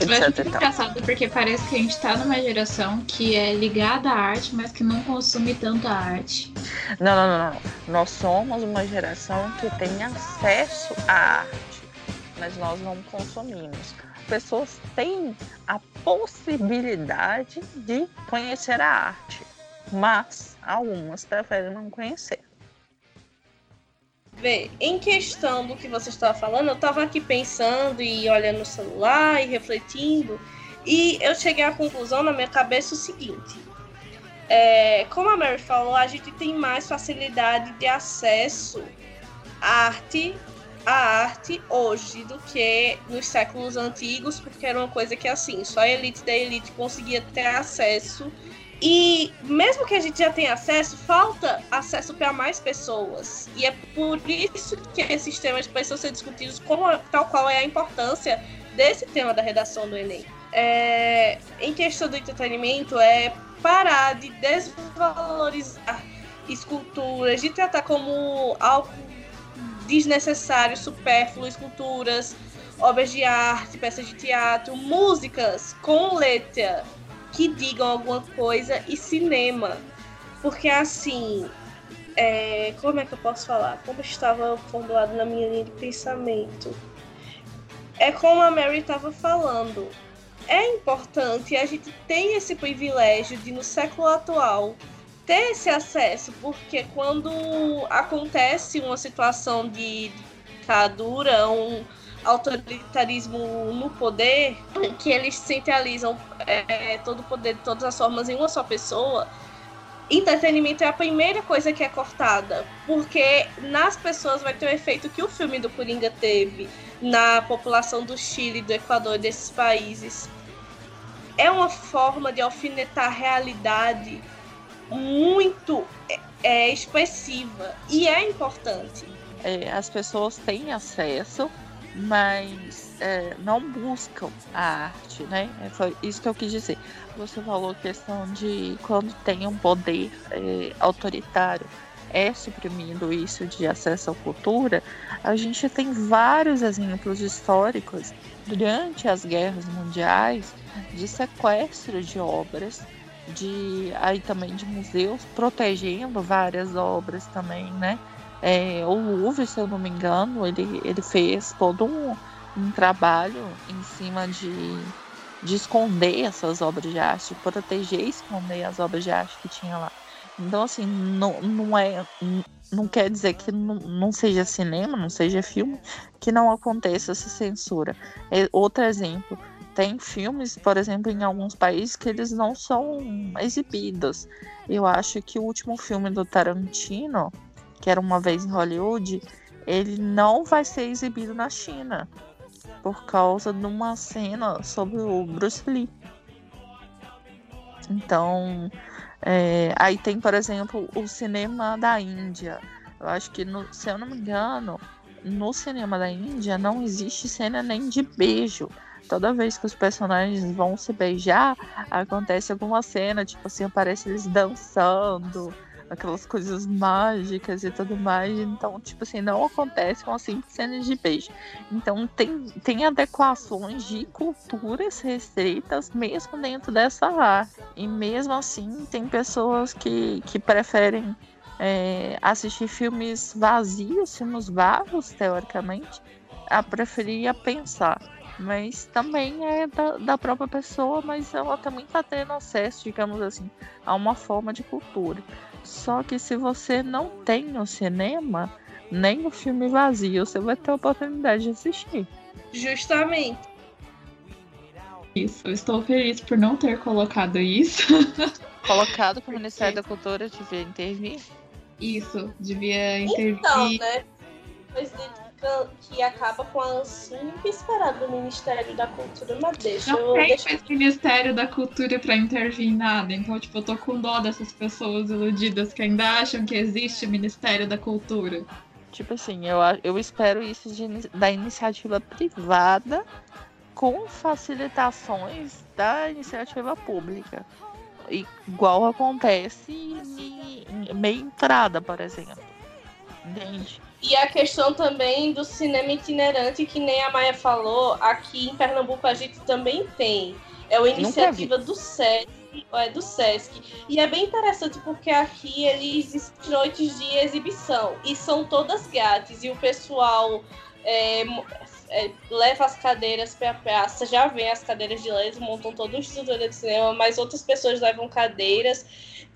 Eu acho muito engraçado porque parece que a gente tá numa geração que é ligada à arte, mas que não consome tanta arte. Não, não, não, não. Nós somos uma geração que tem acesso à arte, mas nós não consumimos. Pessoas têm a possibilidade de conhecer a arte, mas algumas preferem não conhecer. Vê, em questão do que você estava falando, eu estava aqui pensando e olhando no celular e refletindo, e eu cheguei à conclusão na minha cabeça o seguinte: é, como a Mary falou, a gente tem mais facilidade de acesso à arte, à arte hoje do que nos séculos antigos, porque era uma coisa que assim, só a elite da elite conseguia ter acesso e mesmo que a gente já tenha acesso, falta acesso para mais pessoas. E é por isso que esses temas precisam ser discutidos como tal qual é a importância desse tema da redação do Enem. É, em questão do entretenimento, é parar de desvalorizar esculturas, de tratar como algo desnecessário, supérfluo, esculturas, obras de arte, peças de teatro, músicas com letra que digam alguma coisa e cinema. Porque assim, é, como é que eu posso falar? Como estava formulado na minha linha de pensamento. É como a Mary estava falando. É importante a gente tem esse privilégio de, no século atual, ter esse acesso, porque quando acontece uma situação de ditadura, um, autoritarismo no poder, que eles centralizam é, todo o poder de todas as formas em uma só pessoa, entretenimento é a primeira coisa que é cortada, porque nas pessoas vai ter o efeito que o filme do Coringa teve na população do Chile, do Equador, desses países. É uma forma de alfinetar a realidade muito é, é expressiva e é importante. É, as pessoas têm acesso mas é, não buscam a arte, né? É, foi isso que eu quis dizer. Você falou questão de quando tem um poder é, autoritário é suprimido isso de acesso à cultura, a gente tem vários exemplos históricos durante as guerras mundiais de sequestro de obras, de aí também de museus protegendo várias obras também, né? É, o Louvre, se eu não me engano, ele, ele fez todo um, um trabalho em cima de, de esconder essas obras de arte, proteger e esconder as obras de arte que tinha lá. Então, assim, não, não é. Não quer dizer que não, não seja cinema, não seja filme, que não aconteça essa censura. É, outro exemplo, tem filmes, por exemplo, em alguns países que eles não são exibidos. Eu acho que o último filme do Tarantino, que era uma vez em Hollywood, ele não vai ser exibido na China por causa de uma cena sobre o Bruce Lee. Então, é, aí tem, por exemplo, o cinema da Índia. Eu acho que, no, se eu não me engano, no cinema da Índia não existe cena nem de beijo. Toda vez que os personagens vão se beijar, acontece alguma cena, tipo assim, aparece eles dançando, aquelas coisas mágicas e tudo mais. Então, tipo assim, não acontece com as simples cenas de beijo. Então, tem, tem adequações de culturas restritas mesmo dentro dessa arte. E mesmo assim, tem pessoas que, que preferem é, assistir filmes vazios, filmes vagos, teoricamente, a preferir a pensar. Mas também é da, da própria pessoa, mas ela também está tendo acesso, digamos assim, a uma forma de cultura. Só que se você não tem o cinema, nem o filme vazio, você vai ter a oportunidade de assistir. Justamente. Isso, eu estou feliz por não ter colocado isso. Colocado que o Ministério da Cultura devia intervir. Isso, devia intervir. Então, né? Presidente que acaba com a sempre esperada do Ministério da Cultura, mas deixa não eu. tem Deixa... mais Ministério da Cultura pra intervir em nada. Então, tipo, eu tô com dó dessas pessoas iludidas que ainda acham que existe Ministério da Cultura. Tipo assim, eu, eu espero isso de, da iniciativa privada com facilitações da iniciativa pública. Igual acontece em, em meia entrada, por exemplo. Entende? E a questão também do cinema itinerante, que nem a Maia falou, aqui em Pernambuco a gente também tem. É uma iniciativa do SESC, é do SESC. E é bem interessante porque aqui eles noites de exibição. E são todas grátis. E o pessoal é, é, leva as cadeiras para a praça, já vem as cadeiras de leis, montam todo o estrutura de cinema, mas outras pessoas levam cadeiras.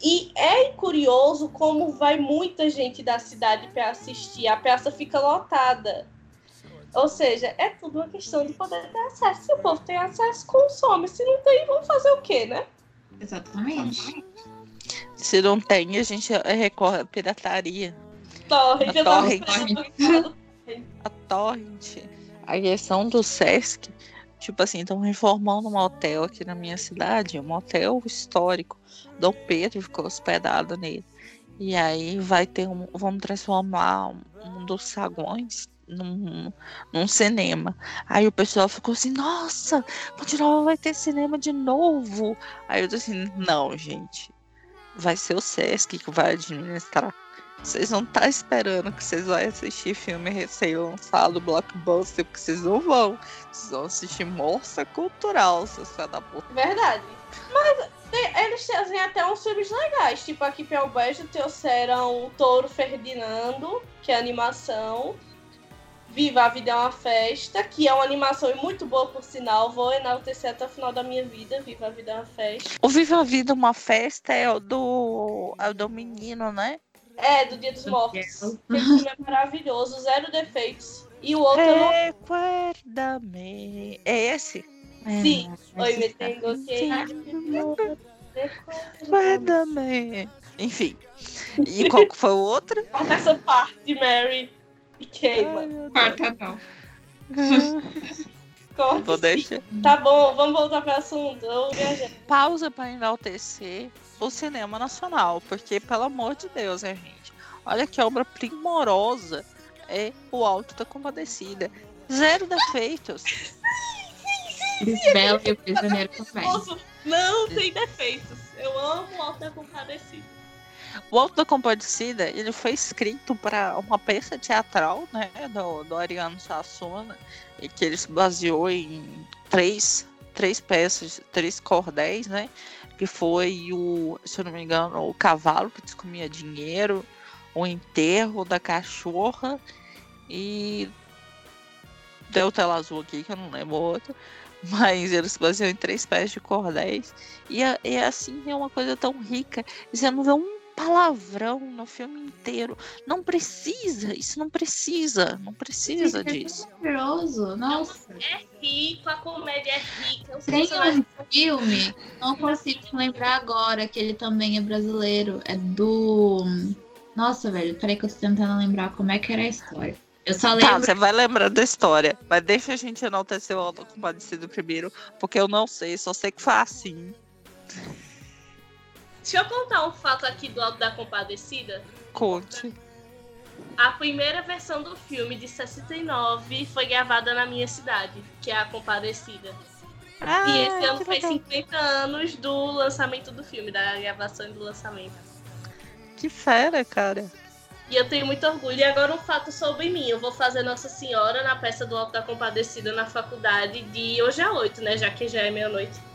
E é curioso como vai muita gente da cidade para assistir. A praça fica lotada. Ou seja, é tudo uma questão de poder ter acesso. Se o povo tem acesso, consome. Se não tem, vão fazer o quê, né? Exatamente. Se não tem, a gente recorre à pirataria. Torrent. A torrent. a torrent. A questão do Sesc, tipo assim, estão reformando um hotel aqui na minha cidade, um hotel histórico. Dom Pedro ficou hospedado nele. E aí vai ter um. Vamos transformar um, dos saguões num, num, cinema. Aí o pessoal ficou assim, nossa, Continua vai ter cinema de novo. Aí eu disse assim, não, gente. Vai ser o Sesc que vai administrar. Vocês não tá esperando que vocês vão assistir filme recém-lançado, blockbuster, porque vocês não vão. Vocês vão assistir moça cultural, seus filhos da puta. Verdade. Mas eles trazem até uns filmes legais. Tipo, aqui em Alberto trouxeram o Touro Ferdinando, que é animação. Viva a Vida é uma Festa, que é uma animação muito boa, por sinal. Vou enaltecer até o final da minha vida. Viva a Vida é uma Festa. O Viva a Vida é uma Festa é o do, é o do menino, né? É, do Dia dos Mortos. Esse filme é maravilhoso, zero defeitos. E o outro. Recuerda-me. É esse? Sim. É, Oi, me tengo que. Recuerda-me. Enfim. E qual foi o outro? Corta essa parte, Mary. E queima. Corta não. Corta. Vou deixar. Tá bom, vamos voltar para o assunto. Pausa para enaltecer o cinema nacional, porque, pelo amor de Deus, né, gente? Olha que obra primorosa é o Alto da Compadecida. Zero defeitos. Lisbela e o prisioneiro também. Não tem defeitos. Eu amo o Alto da Compadecida. O Alto da Compadecida, ele foi escrito para uma peça teatral, né, do, do Ariano Sassuna, e que ele se baseou em três, três peças, três cordéis, né, que foi o, se eu não me engano, o cavalo que descomia dinheiro, o enterro da cachorra e deu tela azul aqui que eu não lembro outro, mas eles se baseiam em três pés de cordéis. E, e assim é uma coisa tão rica, você não vê um palavrão no filme inteiro. Não precisa, isso não precisa, não precisa isso disso. É maravilhoso, nossa. É rico, a comédia é rica. Tem um filme, não consigo lembrar agora, que ele também é brasileiro, é do... Nossa, velho, peraí que eu tô tentando lembrar como é que era a história. Eu só tá, lembro... Tá, você vai lembrando da história, mas deixa a gente enaltecer o Auto Compadecido primeiro, porque eu não sei, só sei que foi assim. Deixa eu contar um fato aqui do Alto da Compadecida. Conte. A primeira versão do filme, de 69, foi gravada na minha cidade, que é a Compadecida. Ah, e esse ano faz 50 anos do lançamento do filme, da gravação e do lançamento. Que fera, cara. E eu tenho muito orgulho. E agora um fato sobre mim. Eu vou fazer Nossa Senhora na peça do Alto da Compadecida na faculdade de hoje à 8, né? Já que já é meia-noite.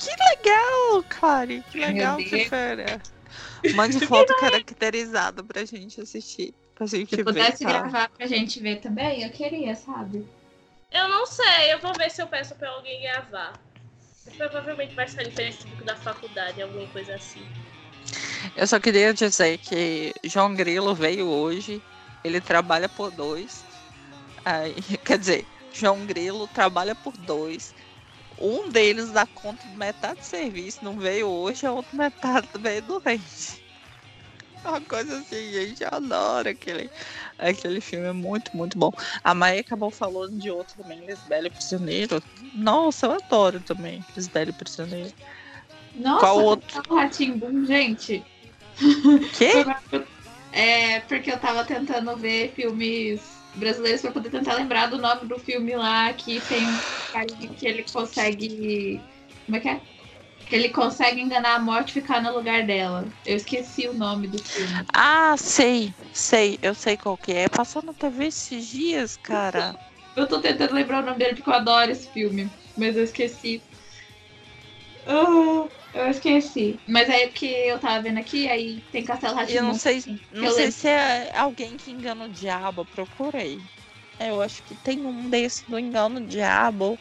Que legal, Clary. Que legal, que fera. Mande foto caracterizada pra gente assistir. Pra gente Se ver, pudesse tá? gravar pra gente ver também, eu queria, sabe? Eu não sei, eu vou ver se eu peço pra alguém gravar. Provavelmente vai sair no Facebook da faculdade, alguma coisa assim. Eu só queria dizer que João Grilo veio hoje, ele trabalha por dois. Aí, quer dizer, João Grilo trabalha por dois um deles dá conta de metade do serviço, não veio hoje, a outra metade veio doente. Uma coisa assim, gente, eu adoro aquele, aquele filme, é muito, muito bom. A Maia acabou falando de outro também, Lisbela e Prisioneiro. Nossa, eu adoro também Lisbela e Prisioneiro. Nossa, Qual outro? Ratimbum, gente. Que? É, porque eu tava tentando ver filmes brasileiros pra poder tentar lembrar do nome do filme lá, que tem um cara que ele consegue. Como é que é? Que ele consegue enganar a morte e ficar no lugar dela. Eu esqueci o nome do filme. Ah, sei, sei, eu sei qual que é. Passou na TV esses dias, cara. Eu tô tentando lembrar o nome dele porque eu adoro esse filme, mas eu esqueci. Ah, eu esqueci. Mas aí porque eu tava vendo aqui, aí tem Castelo Ratinho. Eu não sei, não eu sei lembro. se é alguém que engana o diabo, procurei. É, eu acho que tem um desse do engano o diabo,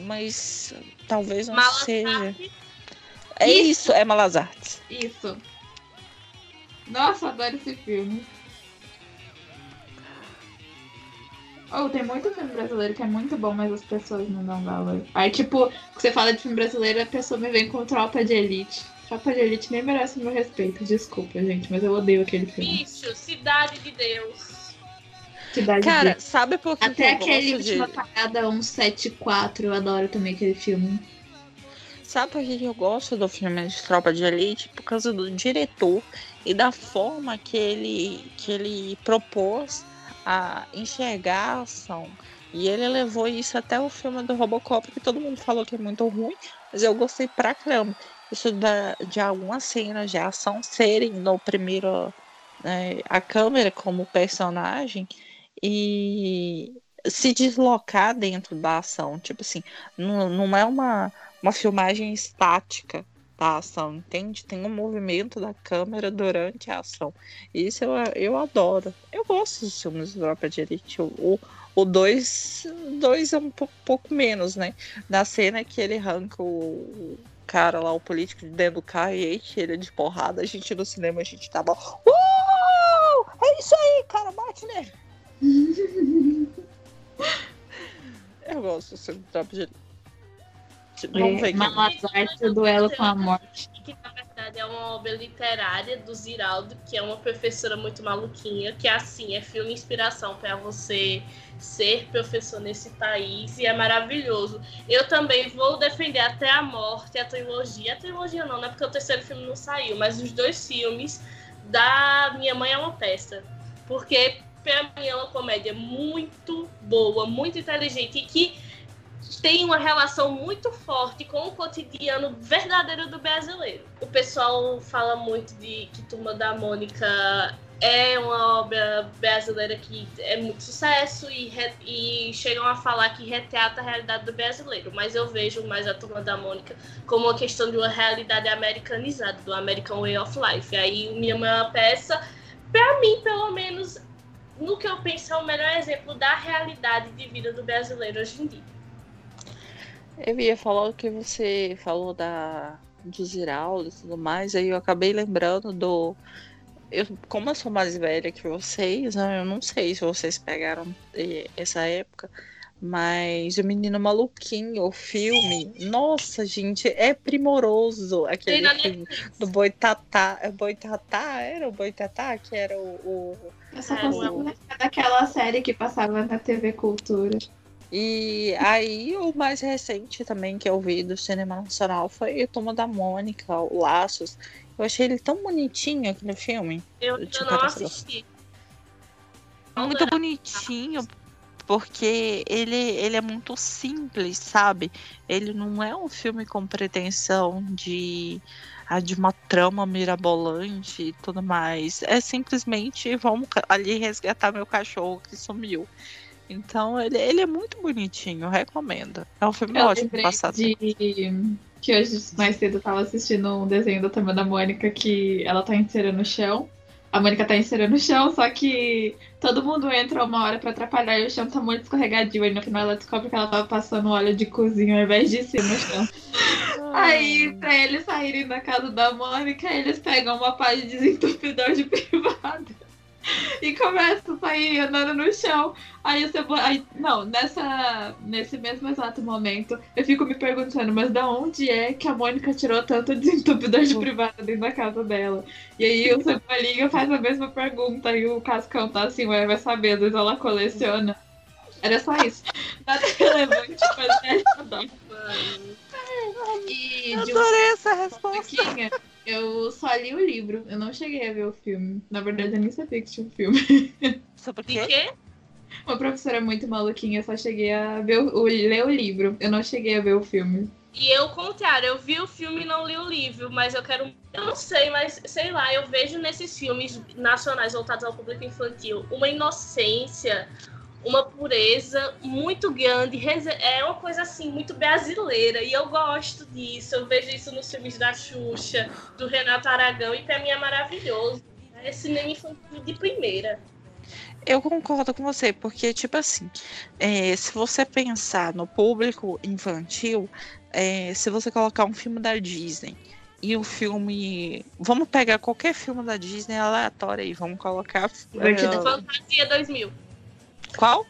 mas talvez não seja. É isso, isso é Malas Artes. Isso. Nossa, adoro esse filme. Oh, tem muito filme brasileiro que é muito bom, mas as pessoas não dão valor. Aí, tipo, você fala de filme brasileiro, a pessoa me vem com Tropa de Elite. Tropa de Elite nem merece meu respeito, desculpa, gente, mas eu odeio aquele filme. Bicho, Cidade de Deus. Cidade Cara, de Deus. sabe por que Até que aquele Última de... Parada 174, eu adoro também aquele filme. Sabe por que eu gosto do filme de Tropa de Elite? Por causa do diretor e da forma que ele, que ele propôs a enxergar a ação. E ele levou isso até o filme do Robocop, que todo mundo falou que é muito ruim, mas eu gostei pra caramba. Isso da, de algumas cenas de ação serem no primeiro. Né, a câmera como personagem e se deslocar dentro da ação. Tipo assim, não, não é uma, uma filmagem estática da ação, entende? Tem um movimento da câmera durante a ação. Isso eu, eu adoro. Eu gosto dos filmes do Tropa de Elite. O, o dois, dois é um pouco, pouco, menos, né? Na cena que ele arranca o cara lá, o político, de dentro do carro e enche ele de porrada, a gente no cinema, a gente tava. Uou! É isso aí, cara, bate nele! eu gosto do filme do Tropa de Elite. Vamos ver Malazarte, o duelo com a morte. Que na verdade é uma obra literária do Ziraldo, que é uma professora muito maluquinha, que é assim, é filme inspiração para você ser professor nesse país e é maravilhoso. Eu também vou defender até a morte a trilogia. A trilogia não, não é porque o terceiro filme não saiu, mas os dois filmes da Minha Mãe é uma Peça. Porque pra mim é uma comédia muito boa, muito inteligente e que tem uma relação muito forte com o cotidiano verdadeiro do brasileiro. O pessoal fala muito de que Turma da Mônica é uma obra brasileira que é muito sucesso e, re, e chegam a falar que retrata a realidade do brasileiro, mas eu vejo mais a Turma da Mônica como uma questão de uma realidade americanizada, do American Way of Life. E aí, minha uma peça, para mim, pelo menos, no que eu penso, é o melhor exemplo da realidade de vida do brasileiro hoje em dia. Eu ia falar o que você falou da do Ziraldo e tudo mais, aí eu acabei lembrando do. Eu, como eu sou mais velha que vocês, né, eu não sei se vocês pegaram essa época, mas o Menino Maluquinho, o filme, nossa, gente, é primoroso aquele filme do Boitatá. É Boitatá? Era o Boitatá que era o. o eu só consigo o... daquela série que passava na TV Cultura. E aí, o mais recente também que eu vi do cinema nacional foi o Toma da Mônica, o Laços. Eu achei ele tão bonitinho aqui no filme. Eu, eu não assisti. Muito bonitinho, porque ele, ele é muito simples, sabe? Ele não é um filme com pretensão de, ah, de uma trama mirabolante e tudo mais. É simplesmente vamos ali resgatar meu cachorro que sumiu. Então ele, ele é muito bonitinho, recomendo. É um filme eu ótimo passado. De... Que hoje mais cedo eu tava assistindo um desenho da Turma da Mônica que ela tá inteira no chão. A Mônica tá inteira no chão, só que todo mundo entra uma hora pra atrapalhar e o chão tá muito escorregadio. Aí no final ela descobre que ela tava passando óleo de cozinha ao invés de ser no chão. Aí, pra eles saírem da casa da Mônica, eles pegam uma pá de desentupidor de privado. E começa a sair andando no chão. Aí você. Aí, não, nessa, nesse mesmo exato momento, eu fico me perguntando, mas da onde é que a Mônica tirou tanto desentupidor de privada dentro da casa dela? E aí o Cebolinha faz a mesma pergunta e o Cascão tá assim, ué, vai saber, às vezes ela coleciona. Era só isso. Nada relevante, é E Adorei essa resposta. Eu só li o livro, eu não cheguei a ver o filme. Na verdade, eu nem sabia que tinha um filme. Sobre quê? quê? Uma professora muito maluquinha, eu só cheguei a ver o, o, ler o livro. Eu não cheguei a ver o filme. E eu, contrário, eu vi o filme e não li o livro, mas eu quero. Eu não sei, mas sei lá, eu vejo nesses filmes nacionais voltados ao público infantil uma inocência, uma pureza muito grande, é uma coisa assim muito brasileira e eu gosto disso. Eu vejo isso nos filmes da Xuxa, do Renato Aragão e para mim é maravilhoso. É cinema infantil de primeira. Eu concordo com você, porque, tipo assim, é, se você pensar no público infantil, é, se você colocar um filme da Disney e um filme. Vamos pegar qualquer filme da Disney aleatório aí, vamos colocar. Divertida uh, Fantasia 2000. Qual?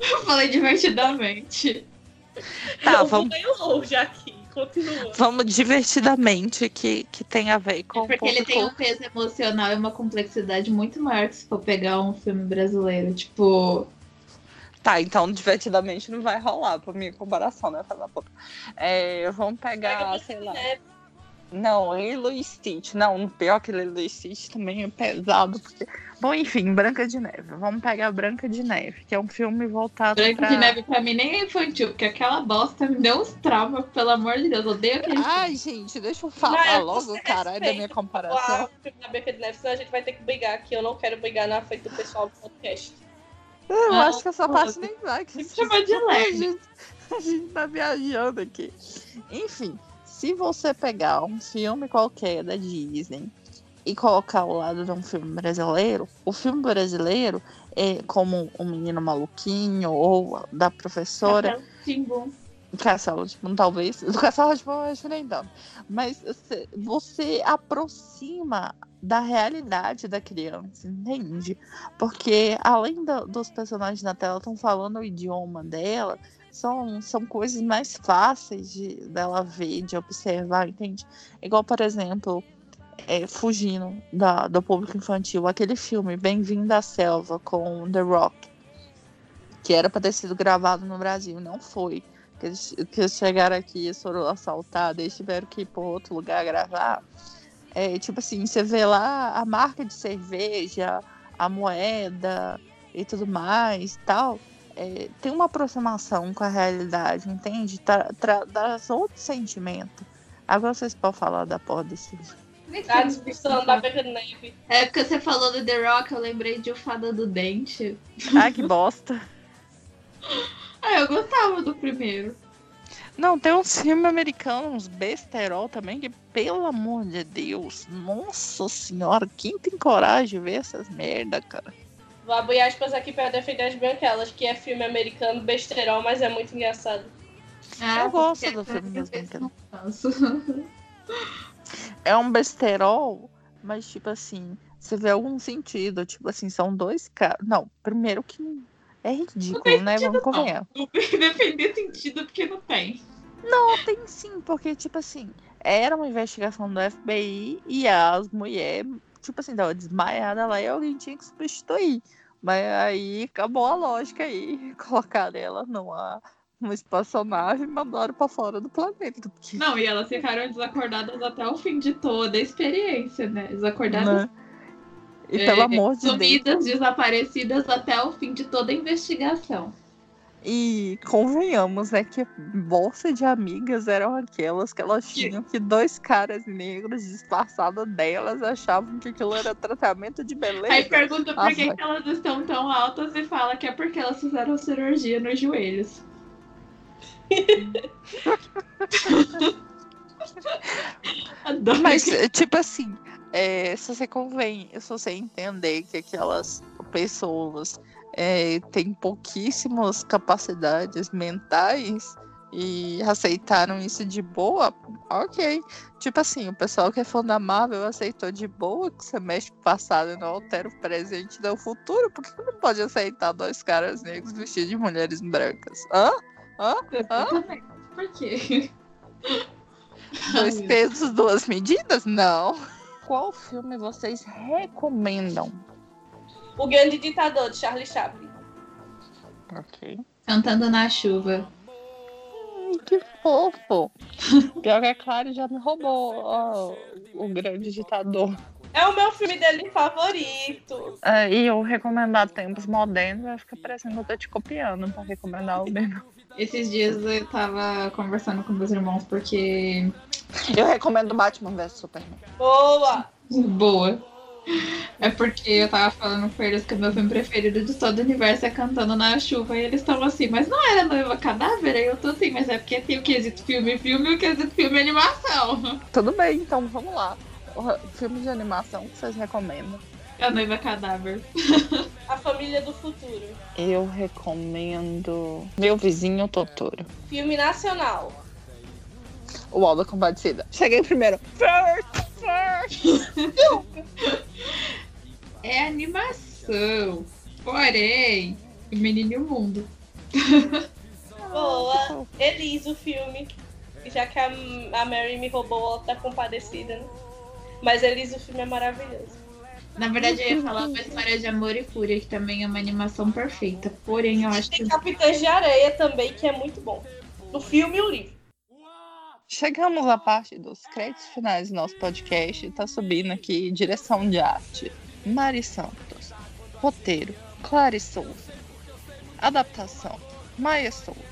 Eu falei divertidamente. Tá, eu vamos. meio longe aqui. Continua. Vamos divertidamente, que, que tem a ver com. É porque ele tem um peso emocional e uma complexidade muito maior que se for pegar um filme brasileiro. Tipo. Tá, então divertidamente não vai rolar pra minha comparação, né? Fala É, vamos pegar, Pega sei lá. Não, Lilo e Stitch. Não, pior que Lilo e Stitch também é pesado, porque Bom, enfim, Branca de Neve. Vamos pegar Branca de Neve, que é um filme voltado Branca pra... de Neve pra mim nem é infantil, porque aquela bosta me deu uns traumas, pelo amor de Deus. Eu odeio aquele Ai, gente, deixa eu falar não, logo, caralho, da minha comparação. O filme da Branca de Neve, senão a gente vai ter que brigar aqui. Eu não quero brigar na frente do pessoal do podcast. Eu não, acho que essa parte nem vai. Que chama de leve. A gente, a gente tá viajando aqui. Enfim, se você pegar um filme qualquer da Disney e colocar ao lado de um filme brasileiro, o filme brasileiro é como um menino maluquinho ou da professora. Castelo Castelo Timbum, talvez. Do Castelo Timbum eu acho nem tanto. Mas você, você aproxima da realidade da criança, entende? Porque além do, dos personagens na tela estão falando o idioma dela, são, são coisas mais fáceis de dela ver, de observar, entende? Igual, por exemplo, é, fugindo da, do público infantil. Aquele filme Bem-vindo à Selva com The Rock, que era para ter sido gravado no Brasil, não foi. Que eles, que eles chegaram aqui e foram assaltados, eles tiveram que ir para outro lugar gravar. É, tipo assim, você vê lá a marca de cerveja, a moeda e tudo mais tal. É, tem uma aproximação com a realidade, entende? Tra, tra, traz outro sentimento. Agora vocês podem falar da porra desse filme. A discussão da Branca de Neve. É porque você falou do The Rock, eu lembrei de O Fada do Dente. Ai, que bosta. ah, eu gostava do primeiro. Não, tem uns filmes americanos, uns besterol também, que, pelo amor de Deus, nossa senhora, quem tem coragem de ver essas merda, cara? Vou abrir aspas aqui para defender as branquelas, que é filme americano besterol, mas é muito engraçado. Ah, eu gosto do filme das branquelas. é um besterol, mas tipo assim, você vê algum sentido. Tipo assim, são dois caras. Não, primeiro que é ridículo, né? Vamos convenhar. Não defender sentido porque não tem. Não, tem sim, porque, tipo assim, era uma investigação do FBI e as mulheres, tipo assim, tava desmaiada lá e alguém tinha que substituir. Mas aí acabou a lógica aí, colocar ela numa uma espaçonave e mandaram para fora do planeta. Porque... Não, e elas ficaram desacordadas até o fim de toda a experiência, né? Desacordadas. Né? E pelo é, amor de sumidas, Deus. desaparecidas até o fim de toda a investigação. E convenhamos, né, que bolsa de amigas eram aquelas que elas tinham que dois caras negros disfarçados delas achavam que aquilo era tratamento de beleza. Aí pergunta por ah, que, que elas estão tão altas e fala que é porque elas fizeram cirurgia nos joelhos. Mas, tipo assim, é, se você convém, se você entender que aquelas pessoas é, têm pouquíssimas capacidades mentais, e aceitaram isso de boa, ok. Tipo assim, o pessoal que é fã da Marvel aceitou de boa que você mexe com o passado e não altera o presente e o futuro. Por que não pode aceitar dois caras negros vestidos de mulheres brancas? Hã? Hã? Hã? Por quê? Dois pesos, duas medidas? Não. Qual filme vocês recomendam? O Grande Ditador, de Charlie Chaplin. Ok. Cantando na chuva. Hum, que fofo. Pior que a Clara já me roubou ó, o Grande Ditador. É o meu filme dele favorito. É, e eu recomendar tempos modernos, vai ficar parecendo que eu tô te copiando pra recomendar o mesmo. Esses dias eu tava conversando com meus irmãos porque. Eu recomendo Batman vs Superman. Boa! Boa. É porque eu tava falando com eles que o meu filme preferido de todo o universo é Cantando na Chuva. E eles estavam assim, mas não era Noiva Cadáver? Aí eu tô assim, mas é porque tem o quesito filme filme e o quesito filme animação. Tudo bem, então vamos lá. Filme de animação que vocês recomendam? A Noiva Cadáver. A Família do Futuro. Eu recomendo Meu Vizinho Totoro. Filme nacional. O Alda Compadecida. Cheguei primeiro. First, é animação. Porém, o Menino e o Mundo. Boa. Elise, o filme. Já que a, a Mary me roubou da Compadecida, né? Mas Elise, o filme é maravilhoso. Na verdade, eu ia falar uma história de amor e fúria, que também é uma animação perfeita. Porém, eu acho Tem que. Capitães de Areia também, que é muito bom. No filme e o livro. Chegamos à parte dos créditos finais do nosso podcast. Tá subindo aqui direção de arte. Mari Santos. Roteiro. Clary Souza. Adaptação. Maia Souza.